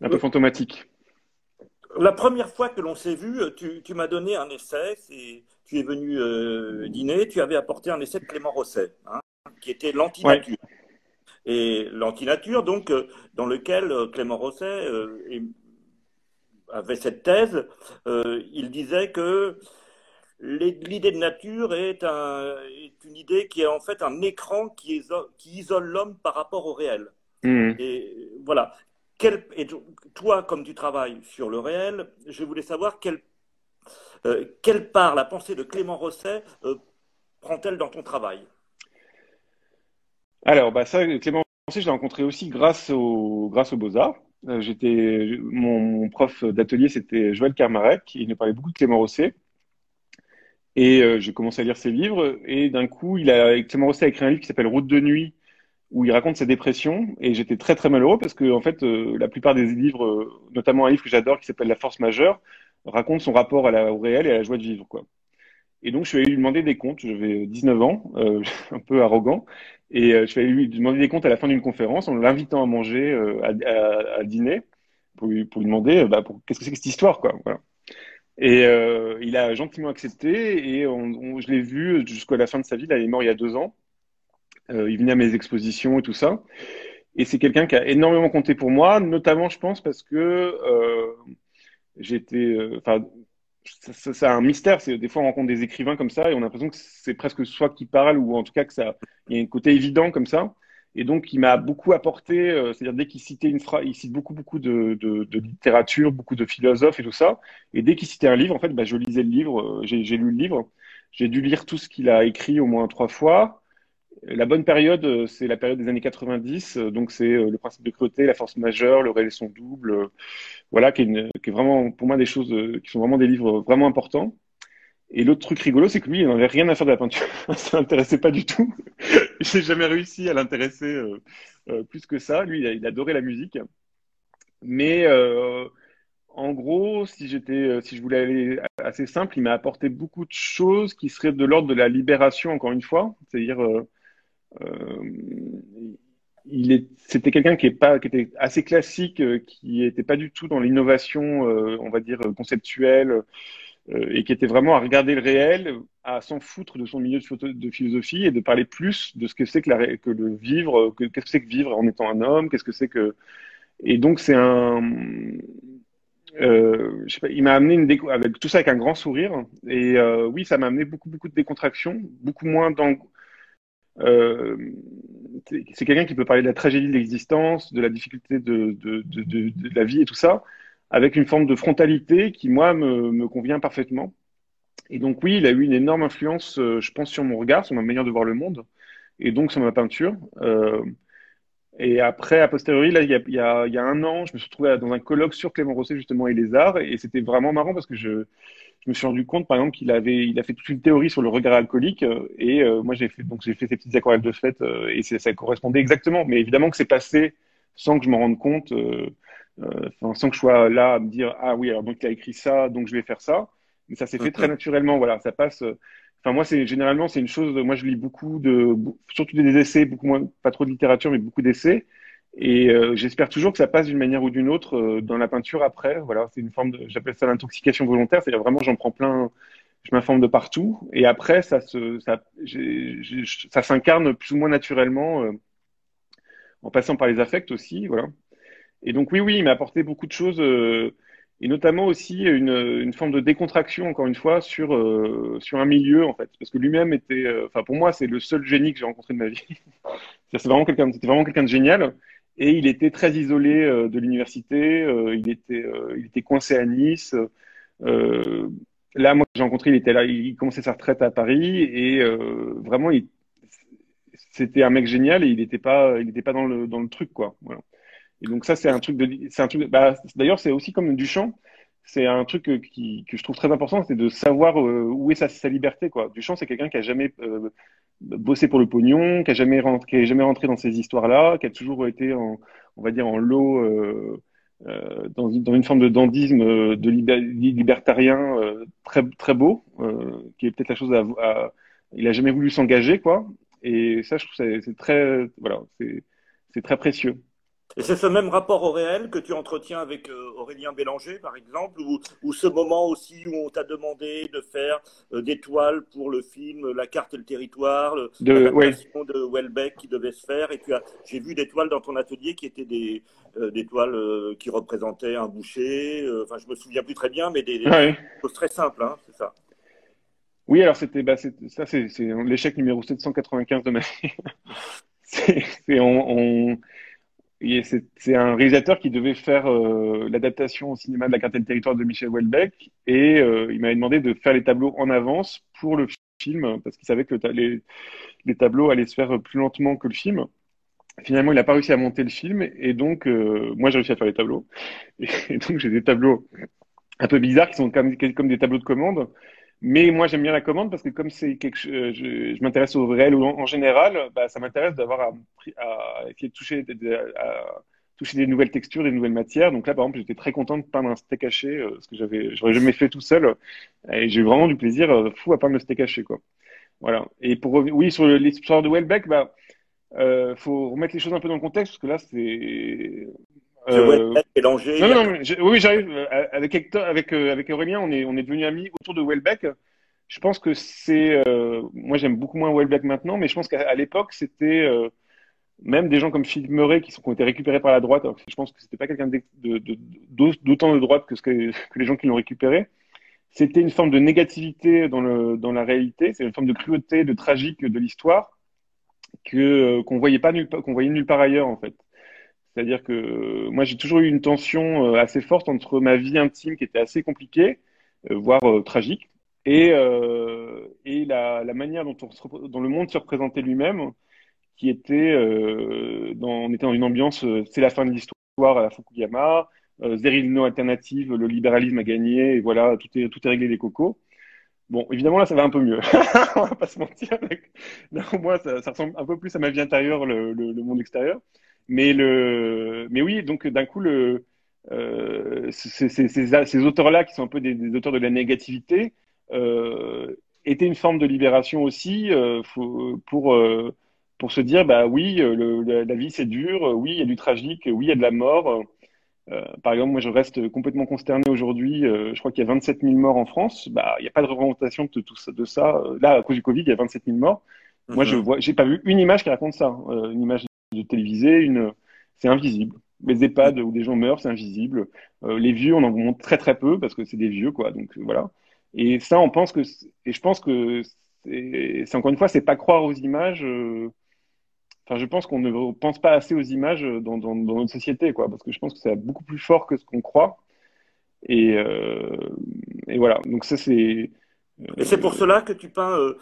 un peu fantomatique. La première fois que l'on s'est vu, tu, m'as donné un essai, tu es venu euh, dîner, tu avais apporté un essai de Clément Rosset, hein, qui était l'antinature. Et l'antinature, donc, euh, dans lequel euh, Clément Rosset avait cette thèse, il disait que l'idée de nature est, une idée qui est en fait un écran qui, isole l'homme par rapport au réel. Mmh. Et voilà et toi, comme tu travailles sur le réel, je voulais savoir quelle, euh, quelle part la pensée de Clément Rosset euh, prend-elle dans ton travail? Alors, bah ça, Clément Rosset, je l'ai rencontré aussi grâce, au, grâce aux Beaux-Arts. Euh, mon, prof d'atelier, c'était Joël Carmarek, il nous parlait beaucoup de Clément Rosset. Et j'ai commencé à lire ses livres. Et d'un coup, il a commencé à écrire un livre qui s'appelle Route de nuit, où il raconte sa dépression. Et j'étais très très malheureux parce que en fait, euh, la plupart des livres, euh, notamment un livre que j'adore qui s'appelle La Force majeure, raconte son rapport à la, au réel et à la joie de vivre, quoi. Et donc, je suis allé lui demander des comptes. J'avais 19 ans, euh, un peu arrogant. Et je suis allé lui demander des comptes à la fin d'une conférence en l'invitant à manger, à, à, à, dîner, pour lui, pour lui demander bah, qu'est-ce que c'est que cette histoire, quoi. Voilà. Et euh, il a gentiment accepté et on, je l'ai vu jusqu'à la fin de sa vie. il est mort il y a deux ans. Euh, il venait à mes expositions et tout ça. Et c'est quelqu'un qui a énormément compté pour moi, notamment, je pense, parce que euh, j'étais. Euh, enfin, c'est un mystère. C'est des fois on rencontre des écrivains comme ça et on a l'impression que c'est presque soi qui parle ou en tout cas que ça, il y a un côté évident comme ça. Et donc, il m'a beaucoup apporté, euh, c'est-à-dire dès qu'il citait une phrase, il cite beaucoup, beaucoup de, de, de, littérature, beaucoup de philosophes et tout ça. Et dès qu'il citait un livre, en fait, bah, je lisais le livre, euh, j'ai lu le livre. J'ai dû lire tout ce qu'il a écrit au moins trois fois. La bonne période, euh, c'est la période des années 90, donc c'est le principe de cruauté, la force majeure, le et son double, voilà, qui est, vraiment pour moi des choses qui sont vraiment des livres vraiment importants. Et l'autre truc rigolo, c'est que lui, il n'avait rien à faire de la peinture. ça l'intéressait pas du tout. J'ai jamais réussi à l'intéresser euh, euh, plus que ça. Lui, il, adorait la musique. Mais euh, en gros, si j'étais, si je voulais aller assez simple, il m'a apporté beaucoup de choses qui seraient de l'ordre de la libération, encore une fois. C'est-à-dire, c'était quelqu'un qui, est pas, était assez classique, qui n'était pas du tout dans l'innovation, on va dire conceptuelle. Euh, et qui était vraiment à regarder le réel, à s'en foutre de son milieu de, philosophie et de parler plus de ce que c'est que, le vivre, qu'est-ce que c'est que vivre en étant un homme, qu'est-ce que c'est que... Et donc c'est un... Euh, je sais pas, il m'a amené une déco avec tout ça avec un grand sourire et euh, oui ça m'a amené beaucoup beaucoup de décontraction beaucoup moins dans euh, c'est quelqu'un qui peut parler de la tragédie de l'existence de la difficulté de, de, de, de, la vie et tout ça avec une forme de frontalité qui, moi, me, me, convient parfaitement. Et donc, oui, il a eu une énorme influence, euh, je pense, sur mon regard, sur ma manière de voir le monde, et donc sur ma peinture. Euh, et après, a posteriori, là, il y a, il, y a, il y a, un an, je me suis retrouvé dans un colloque sur Clément Rosset, justement, et les arts, et c'était vraiment marrant parce que je, je me suis rendu compte, par exemple, qu'il avait, il a fait toute une théorie sur le regard alcoolique, et euh, moi, j'ai fait, donc, j'ai fait ces petites aquarelles de fête, euh, et ça correspondait exactement. Mais évidemment que c'est passé sans que je m'en rende compte. Euh, euh, sans que je sois là à me dire ah oui alors donc il a écrit ça donc je vais faire ça mais ça s'est fait très naturellement voilà ça passe euh, enfin moi c'est généralement c'est une chose moi je lis beaucoup de surtout des essais beaucoup moins pas trop de littérature mais beaucoup d'essais et euh, j'espère toujours que ça passe d'une manière ou d'une autre dans la peinture après voilà c'est une forme de j'appelle ça l'intoxication volontaire c'est-à-dire vraiment j'en prends plein je m'informe de partout et après ça se ça ça s'incarne plus ou moins naturellement en passant par les affects aussi voilà et donc oui, oui, il m'a apporté beaucoup de choses, euh, et notamment aussi une, une, forme de décontraction, encore une fois, sur, euh, sur un milieu, en fait. Parce que lui-même était, euh, enfin pour moi, c'est le seul génie que j'ai rencontré de ma vie. c'est vraiment quelqu'un, c'était vraiment quelqu'un de génial. Et il était très isolé de l'université, il, était, il était coincé à Nice. là, moi, j'ai rencontré, il était là, il commençait sa retraite à Paris, et vraiment, c'était un mec génial, et il n'était pas, il était pas dans le, dans le truc, quoi. Voilà. Et donc ça, c'est un truc de, c'est un truc. Bah, d'ailleurs, c'est aussi comme Duchamp. C'est un truc qui, que je trouve très important, c'est de savoir euh, où est sa, liberté. Quoi. Duchamp, c'est quelqu'un qui a jamais euh, bossé pour le pognon, qui a jamais rentré, dans ces histoires-là, qui a toujours été, en, on va dire, en lot. Euh, euh dans, une forme de dandisme de libertarien très beau, qui est peut-être la chose à, à, il a jamais voulu s'engager quoi. Et ça, je trouve c'est très voilà, c'est très précieux. Et c'est ce même rapport au réel que tu entretiens avec euh, Aurélien Bélanger, par exemple, ou, ou, ce moment aussi où on t'a demandé de faire euh, des toiles pour le film La carte et le territoire, de, de Welbeck qui devait se faire. Et tu as, j'ai vu des toiles dans ton atelier qui étaient des, euh, des toiles qui représentaient un boucher. Enfin, je me souviens plus très bien, mais des, choses très simples, hein, c'est ça. Oui, alors c'était, bah, ça, c'est, l'échec numéro 795 de ma vie. c'est, on, on c'est un réalisateur qui devait faire euh, l'adaptation au cinéma de La carte le territoire de Michel Houellebecq et euh, il m'avait demandé de faire les tableaux en avance pour le film parce qu'il savait que les, tableaux allaient se faire plus lentement que le film. Finalement, il n'a pas réussi à monter le film et donc euh, moi j'ai réussi à faire les tableaux. Et, donc j'ai des tableaux un peu bizarres qui sont comme des tableaux de commande Mais moi, j'aime bien la commande parce que comme c'est quelque je, je m'intéresse au réel en, général, bah, ça m'intéresse d'avoir à, à, essayer de toucher, des nouvelles textures, des nouvelles matières. Donc là, par exemple, j'étais très content de peindre un steak haché, euh, parce que j'avais, j'aurais jamais fait tout seul. Et j'ai eu vraiment du plaisir euh, fou à peindre le steak haché, quoi. Voilà. Et pour oui, sur l'histoire de Welbeck, bah, euh, faut remettre les choses un peu dans le contexte, parce que là, c'est. Euh... mélangé. Non, non, oui, j'arrive. Euh, avec Hector, avec avec Aurélien, on est on est devenus amis autour de Welbeck. Je pense que c'est. moi, j'aime beaucoup moins Welbeck maintenant, mais je pense qu'à l'époque, c'était même des gens comme Philippe Murray qui, sont, qui ont été récupérés par la droite, alors que je pense que c'était pas quelqu'un d'autant de, droite que, ce que, les gens qui l'ont récupéré. C'était une forme de négativité dans, le, dans la réalité, c'est une forme de cruauté, de tragique de l'histoire que euh, qu'on voyait pas qu'on voyait nulle part ailleurs en fait. C'est-à-dire que euh, moi j'ai toujours eu une tension euh, assez forte entre ma vie intime qui était assez compliquée, voire tragique, et, la, manière dont, on, dont le monde se représentait lui-même qui était euh, dans, on était dans une ambiance, euh, c'est la fin de l'histoire à la Fukuyama, euh, no alternative, le libéralisme a gagné, et voilà, tout est, tout est réglé les cocos. Bon, évidemment, là, ça va un peu mieux. On va pas se mentir. moi, ça, ça, ressemble un peu plus à ma vie intérieure, le monde extérieur. Mais, le, mais oui, donc d'un coup, le, euh, ces, ces, ces auteurs-là, qui sont un peu des, des, auteurs de la négativité, euh, étaient une forme de libération aussi euh, pour, euh, pour se dire bah oui, euh, le, la, vie c'est dur, euh, oui il y a du tragique, oui il y a de la mort. Euh, par exemple, moi je reste complètement consterné aujourd'hui. je crois qu'il y a 27 000 morts en France. Bah il n'y a pas de représentation de tout ça. De ça. Là à cause du Covid, il y a 27 000 morts. Moi je mhm. vois, j'ai pas vu une image qui raconte ça. une image de télévisée, une, c'est invisible. Les EHPAD où des gens meurent, c'est invisible. les vieux, on en montre très très peu parce que c'est des vieux quoi. Donc voilà. Et ça, on pense que, et je pense que c'est encore une fois, c'est pas croire aux images. Enfin, je pense qu'on ne pense pas assez aux images dans, dans, dans, notre société, quoi, parce que je pense que c'est beaucoup plus fort que ce qu'on croit. Et, euh, et, voilà. Donc ça, c'est. Et c'est pour cela que tu peins. Euh.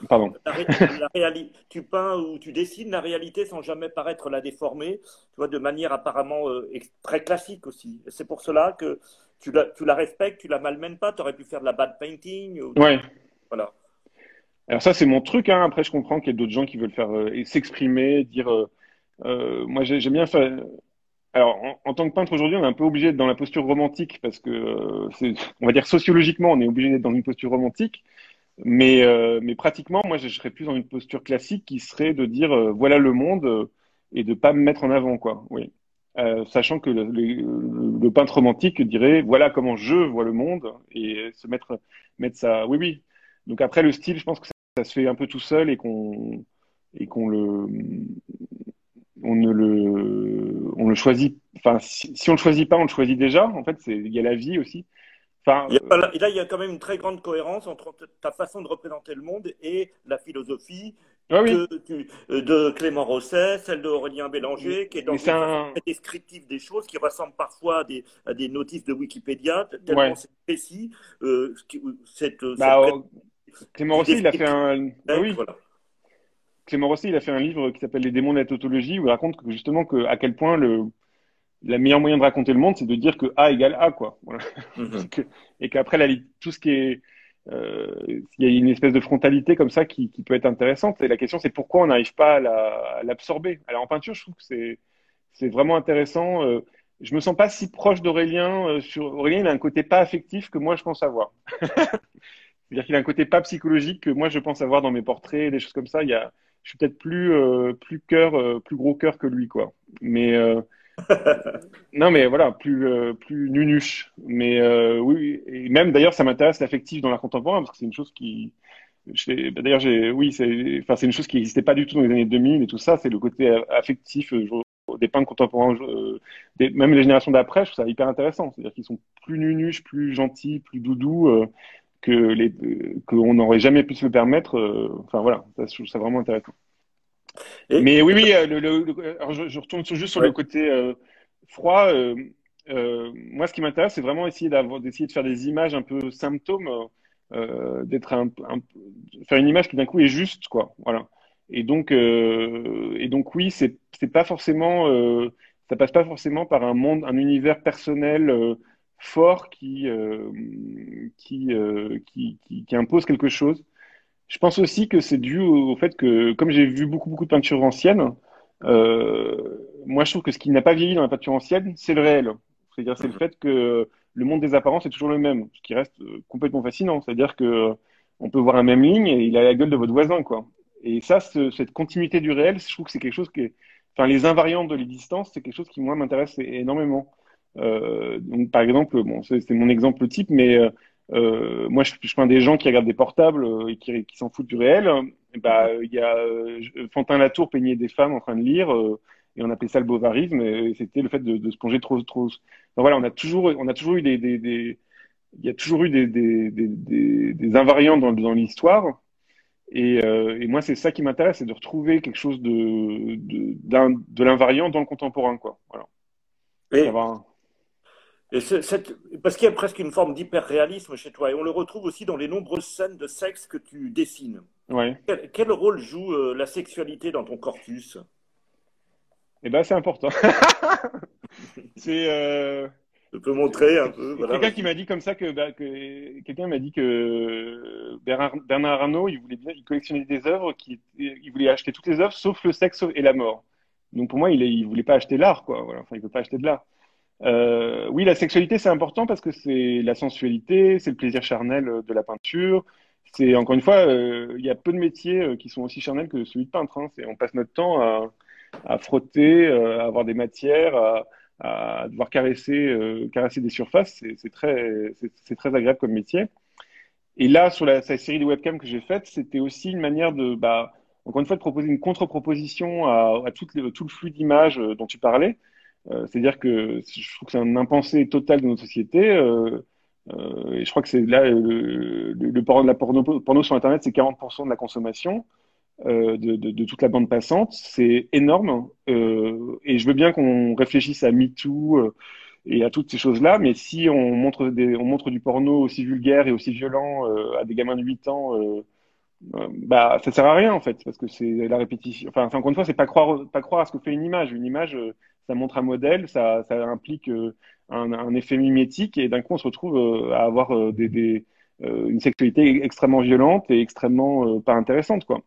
La, tu peins ou tu dessines la réalité sans jamais paraître la déformer, tu vois, de manière apparemment euh, très classique aussi. C'est pour cela que tu la, tu la respectes, tu la malmènes pas. Tu aurais pu faire de la bad painting. Ou... Ouais. Voilà. Alors ça, c'est mon truc. Hein. Après, je comprends qu'il y a d'autres gens qui veulent faire euh, s'exprimer, dire. Moi, j'aime bien faire. Alors, en, tant que peintre aujourd'hui, on est un peu obligé d'être dans la posture romantique parce que, euh, on va dire sociologiquement, on est obligé d'être dans une posture romantique. Mais, euh, mais pratiquement, moi, je, serais plus dans une posture classique qui serait de dire voilà le monde et de pas me mettre en avant, quoi. Oui. sachant que le, peintre romantique dirait voilà comment je vois le monde et se mettre mettre ça. Oui, oui. Donc après, le style, je pense que ça, se fait un peu tout seul et qu'on et qu'on le on ne le on le choisit. Enfin, si, si, on le choisit pas, on le choisit déjà. En fait, il y a la vie aussi. Enfin, il y a, là, il y a quand même une très grande cohérence entre ta façon de représenter le monde et la philosophie ah oui. de, de, Clément Rosset, celle d'Aurélien Bélanger, qui est dans un... descriptif des choses, qui ressemble parfois à des, à des notices de Wikipédia, tellement ouais. c'est précis. Euh, cette, bah, cette... Clément Rossi, il a fait un. Ah oui. Clément Rossi, il a fait un livre qui s'appelle Les démons de la tautologie, où il raconte que, justement que, à quel point le, la meilleure moyen de raconter le monde, c'est de dire que A égale A, quoi. Voilà. Mm-hmm. et qu'après, tout ce qui est. Euh, il y a une espèce de frontalité comme ça qui, qui peut être intéressante. Et la question, c'est pourquoi on n'arrive pas à l'absorber. Alors en peinture, je trouve que c'est c'est vraiment intéressant. Euh, je me sens pas si proche d'Aurélien. Euh, sur Aurélien, il a un côté pas affectif que moi je pense avoir. C'est-à-dire qu'il a un côté pas psychologique que moi je pense avoir dans mes portraits, des choses comme ça. Il y a, je suis peut-être plus euh, plus cœur, euh, plus gros cœur que lui, quoi. Mais euh, non, mais voilà, plus plus nunuche. Mais oui, et même d'ailleurs, ça m'intéresse l'affectif dans l'art contemporain parce que c'est une chose qui bah, D'ailleurs, j'ai, oui, c'est, une chose qui n'existait pas du tout dans les années 2000 et tout ça. C'est le côté affectif des peintres contemporains, même les générations d'après. Je trouve ça hyper intéressant. C'est-à-dire qu'ils sont plus nunuches, plus gentils, plus doudous que les qu'on n'aurait jamais pu se le permettre. Euh, enfin voilà, ça, je trouve ça vraiment intéressant. Mais oui, oui, euh, le, le, alors je, je, retourne juste sur le côté euh, froid. Euh, moi, ce qui m'intéresse, c'est vraiment essayer d'essayer de faire des images un peu symptômes, d'être un, un, faire une image qui d'un coup est juste, quoi. Voilà. Et donc, et donc oui, c'est c'est pas forcément, ça passe pas forcément par un monde, un univers personnel fort qui, qui, qui, qui, qui, impose quelque chose. Je pense aussi que c'est dû au, fait que, comme j'ai vu beaucoup, beaucoup de peintures anciennes, moi je trouve que ce qui n'a pas vieilli dans la peinture ancienne, c'est le réel. C'est-à-dire, c'est le fait que le monde des apparences est toujours le même, ce qui reste complètement fascinant. C'est-à-dire que on peut voir un même ligne et il a la gueule de votre voisin, quoi. Et ça, cette continuité du réel, je trouve que c'est quelque chose qui est, enfin, les invariantes de l'existence, c'est quelque chose qui moi m'intéresse énormément. Euh, donc, par exemple, bon, c'est mon exemple type, mais euh, euh moi, je, je, peins des gens qui regardent des portables euh, et qui, qui s'en foutent du réel. bah, il y a euh, Fantin Latour peignait des femmes en train de lire et on appelait ça le bovarisme. Et, c'était le fait de, de, se plonger trop, trop. Donc, voilà, on a toujours, on a toujours eu des, des, des il y a toujours eu des, des, des, des invariants dans, dans l'histoire. Et, euh, et, moi, c'est ça qui m'intéresse, c'est de retrouver quelque chose de, de, de l'invariant dans le contemporain. Quoi. Voilà. Et, et cette, parce qu'il y a presque une forme d'hyper-réalisme chez toi, et on le retrouve aussi dans les nombreuses scènes de sexe que tu dessines. Ouais. Quel, quel rôle joue euh, la sexualité dans ton corpus? Eh ben, c'est important. c'est euh, je peux montrer un peu. Voilà. Quelqu'un qui m'a dit comme ça que, bah, que quelqu'un m'a dit que Bernard, Bernard Arnault, il voulait bien, il collectionnait des œuvres, qui, il voulait acheter toutes les œuvres sauf le sexe et la mort. Donc pour moi, il, il voulait pas acheter l'art, quoi. Voilà. Enfin, il veut pas acheter de l'art. Euh, oui, la sexualité, c'est important parce que c'est la sensualité, c'est le plaisir charnel de la peinture. C'est encore une fois, euh, il y a peu de métiers euh, qui sont aussi charnels que celui de peintre. Hein. On passe notre temps à, frotter, euh, à avoir des matières, à, devoir caresser, euh, caresser des surfaces, c'est très, agréable comme métier. Et là, sur la, série de webcams que j'ai faite, c'était aussi une manière de, bah, encore une fois, de proposer une contre-proposition à, tout, le, flux d'images euh, dont tu parlais. Euh, C'est-à-dire que je trouve que c'est un impensé total de notre société. Euh, euh, et je crois que c'est là le, le, le, porno, la porno, porno sur Internet, c'est 40% de la consommation. Euh, de, de, de, toute la bande passante. C'est énorme. Euh, et je veux bien qu'on réfléchisse à MeToo euh, et à toutes ces choses-là, mais si on montre, des, on montre du porno aussi vulgaire et aussi violent euh, à des gamins de 8 ans, euh, bah ça sert à rien en fait, parce que c'est la répétition. Enfin, encore une fois, c'est pas croire, pas croire à ce que fait une image. Une image, ça montre un modèle, ça, implique un, un, effet mimétique, et d'un coup, on se retrouve à avoir des une sexualité extrêmement violente et extrêmement pas intéressante, quoi.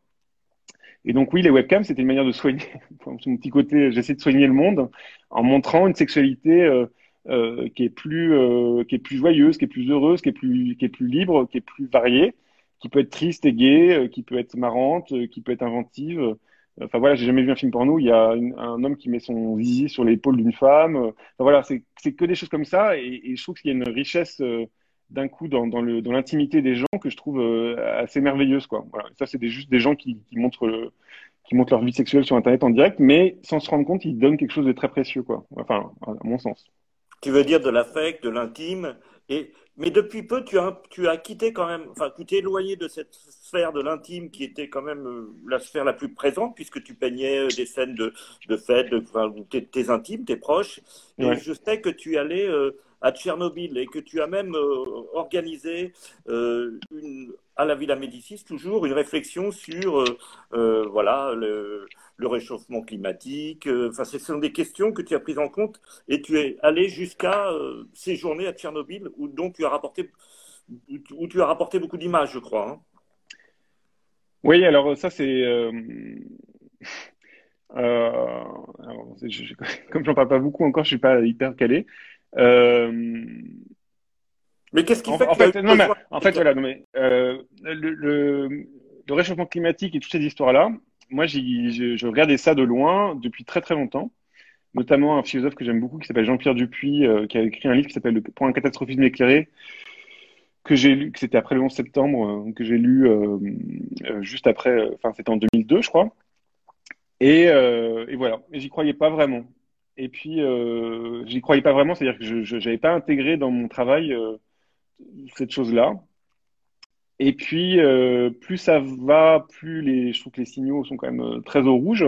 Et donc oui, les webcams, c'était une manière de soigner, mon petit côté, j'essaie de soigner le monde en montrant une sexualité euh, euh, qui est plus euh, joyeuse, qui est plus heureuse, qui est plus qui est plus libre, qui est plus variée, qui peut être triste et gaie, euh, qui peut être marrante, euh, qui peut être inventive. Enfin voilà, j'ai jamais vu un film porno. Il y a un homme qui met son zizi sur l'épaule d'une femme. Enfin voilà, c'est que des choses comme ça, et, je trouve qu'il y a une richesse d'un coup dans, l'intimité des gens que je trouve euh, assez merveilleuse. Quoi. Voilà. Ça, c'est juste des gens qui, montrent, euh, qui montrent leur vie sexuelle sur Internet en direct, mais sans se rendre compte, ils donnent quelque chose de très précieux. Quoi. Enfin, à mon sens. Tu veux dire de l'affect, de l'intime. Et... Mais depuis peu, tu as, tu as quitté quand même, enfin, tu t'es éloigné de cette sphère de l'intime qui était quand même euh, la sphère la plus présente, puisque tu peignais des scènes de, de fête, de, enfin, tes, tes intimes, tes proches. Et ouais. je sais que tu allais euh, à Tchernobyl et que tu as même euh, organisé euh, une, à la Villa Médicis toujours une réflexion sur euh, euh voilà le, réchauffement climatique. Euh, enfin, ce sont des questions que tu as prises en compte et tu es allé jusqu'à séjourner à Tchernobyl où donc tu as rapporté où tu as rapporté beaucoup d'images, je crois. Hein. Oui, alors ça c'est euh, alors, je, comme j'en parle pas beaucoup encore, je suis pas hyper calé. Mais qu'est-ce qui fait en, fait, non, mais, en fait, voilà, non, mais, euh, le, le, le, réchauffement climatique et toutes ces histoires-là, moi, je, je regardais ça de loin depuis très très longtemps, notamment un philosophe que j'aime beaucoup qui s'appelle Jean-Pierre Dupuis, euh, qui a écrit un livre qui s'appelle Pour un catastrophisme éclairé, que j'ai lu, que c'était après le 11 septembre, euh, que j'ai lu euh, euh, juste après, enfin c'était en 2002, je crois. Et, et voilà, j'y croyais pas vraiment. Et puis, euh, j'y croyais pas vraiment, c'est-à-dire que je n'avais pas intégré dans mon travail euh, cette chose-là. Et puis, euh, plus ça va, plus les, je trouve que les signaux sont quand même euh, très au rouge.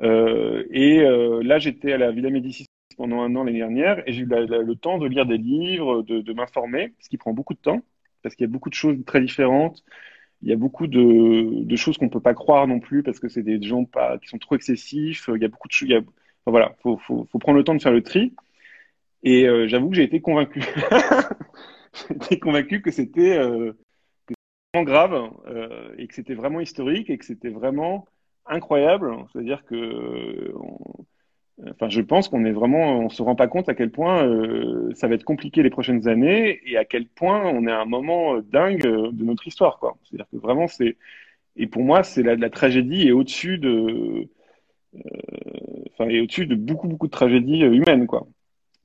Euh, et là, j'étais à la Villa Médicis pendant un an l'année dernière et j'ai eu le temps de lire des livres, de, m'informer, ce qui prend beaucoup de temps, parce qu'il y a beaucoup de choses très différentes. Il y a beaucoup de, choses qu'on peut pas croire non plus parce que c'est des gens qui sont trop excessifs. Il y a beaucoup de choses, voilà, faut, faut, faut, prendre le temps de faire le tri. Et j'avoue que j'ai été convaincu. été convaincu que c'était vraiment grave et que c'était vraiment historique et que c'était vraiment incroyable. C'est-à-dire que Enfin, je pense qu'on est vraiment, on se rend pas compte à quel point euh, ça va être compliqué les prochaines années et à quel point on est à un moment euh, dingue euh, de notre histoire, quoi. C'est-à-dire que vraiment, c'est, et pour moi, c'est la, tragédie et au-dessus de, enfin, et au-dessus de beaucoup, beaucoup de tragédies humaines, quoi.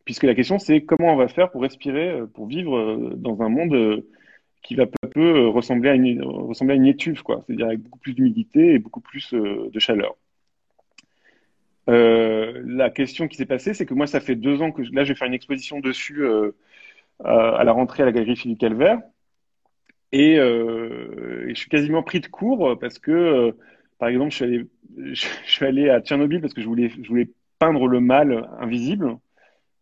Puisque la question, c'est comment on va faire pour respirer, pour vivre dans un monde qui va peu à peu ressembler à une, étuve, quoi. C'est-à-dire avec beaucoup plus d'humidité et beaucoup plus de chaleur. Euh, la question qui s'est passée, c'est que moi, ça fait deux ans que là, je vais faire une exposition dessus euh, à la rentrée à la Galerie Philippe Calvaire. Et, euh, je suis quasiment pris de court parce que, euh, par exemple, je suis, allé, à Tchernobyl parce que je voulais peindre le mal invisible.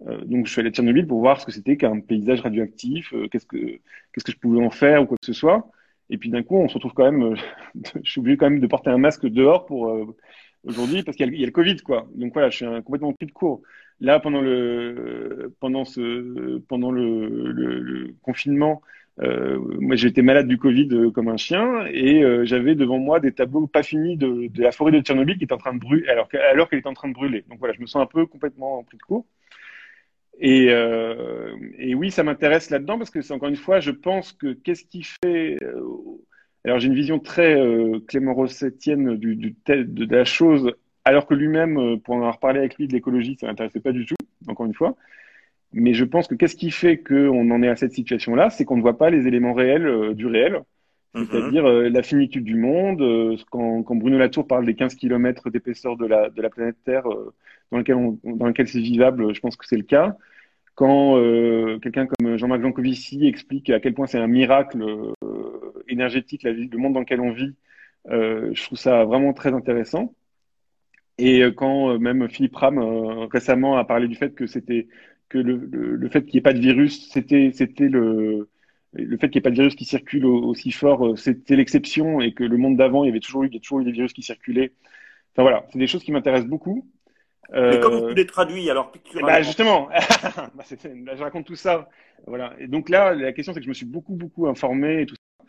Euh, donc, je suis allé à Tchernobyl pour voir ce que c'était qu'un paysage radioactif, qu'est-ce que qu'est-ce que je pouvais en faire ou quoi que ce soit. Et puis d'un coup, on se retrouve quand même, je suis obligé quand même de porter un masque dehors pour aujourd'hui parce qu'il y, a le Covid, quoi. Donc voilà, je suis complètement pris de court. Là, pendant le, pendant ce, pendant le, le, le confinement, euh, moi j'étais malade du Covid euh, comme un chien et euh, j'avais devant moi des tableaux pas finis de, de, la forêt de Tchernobyl qui est en train de brûler alors alors qu'elle est en train de brûler. Donc voilà, je me sens un peu complètement pris de court. Et, euh, oui, ça m'intéresse là-dedans parce que c'est encore une fois, je pense que qu'est-ce qui fait euh, alors j'ai une vision très euh, Clément Rossettienne du, du de, la chose, alors que lui-même, euh, pour en avoir parlé avec lui de l'écologie, ça l'intéressait pas du tout, encore une fois. Mais je pense que qu'est-ce qui fait qu'on en est à cette situation-là, c'est qu'on ne voit pas les éléments réels euh, du réel, c'est-à-dire la finitude du monde. Quand, quand, Bruno Latour parle des 15 km d'épaisseur de la, de la planète Terre dans lequel, on, dans lequel c'est vivable, je pense que c'est le cas quand euh, quelqu'un comme Jean-Marc Jancovici explique à quel point c'est un miracle euh, énergétique la vie, le monde dans lequel on vit, euh, je trouve ça vraiment très intéressant. Et euh, quand euh, même Philippe Ram récemment a parlé du fait que c'était que le, le, le fait qu'il n'y ait pas de virus, c'était c'était le le fait qu'il n'y ait pas de virus qui circule aussi fort, c'était l'exception et que le monde d'avant, il y avait toujours eu, il y a toujours eu des virus qui circulaient. Enfin voilà, c'est des choses qui m'intéressent beaucoup. Mais comment tu les traduis alors picturalement bah Justement, je raconte tout ça. Voilà. Et donc là, la question c'est que je me suis beaucoup beaucoup informé et tout ça.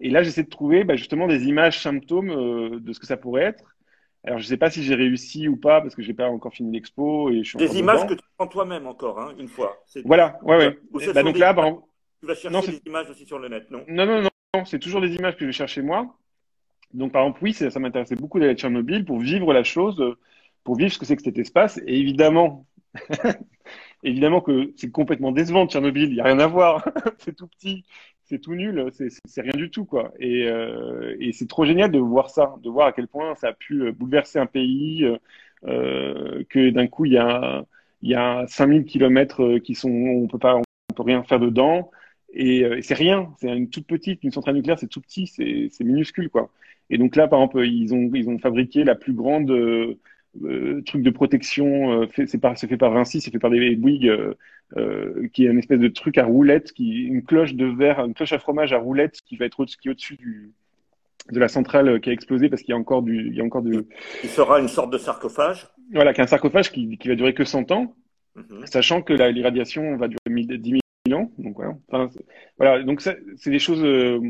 Et là, j'essaie de trouver bah, justement des images symptômes euh, de ce que ça pourrait être. Alors, je ne sais pas si j'ai réussi ou pas parce que j'ai pas encore fini l'expo et je suis des images que tu prends toi-même encore, hein, une fois. Voilà, ouais, ouais. Bah, donc là, bah, tu vas chercher non, des images aussi sur le net, non? Non, non, non, non c'est toujours des images que je vais chercher moi. Donc, par exemple, oui, ça, ça m'intéressait beaucoup d'aller à Tchernobyl pour vivre la chose. Euh, pour vivre ce que c'est que cet espace. Et évidemment, évidemment que c'est complètement décevant Tchernobyl, il n'y a rien à voir. c'est tout petit, c'est tout nul, c'est rien du tout. quoi. Et, euh, et c'est trop génial de voir ça, de voir à quel point ça a pu euh, bouleverser un pays, euh, que d'un coup, il y a, il y a 5000 kilomètres qui sont, on peut pas, on peut rien faire dedans. Et, et c'est rien, c'est une toute petite, une centrale nucléaire, c'est tout petit, c'est minuscule, quoi. Et donc là, par exemple, ils ont, ils ont fabriqué la plus grande euh, truc de protection, euh, c'est c'est fait par Vinci, c'est fait par des Bouygues, euh, euh, qui est une espèce de truc à roulette, qui, une cloche de verre, une cloche à fromage à roulette qui va être au, au-dessus du, de la centrale qui a explosé parce qu'il y a encore du, il y a encore du. Il sera une sorte de sarcophage. Voilà, qui est un sarcophage qui, qui va durer que 100 ans, mhm. sachant que l'irradiation va durer 10 000 Donc voilà. Voilà. Donc c'est des choses. Euh,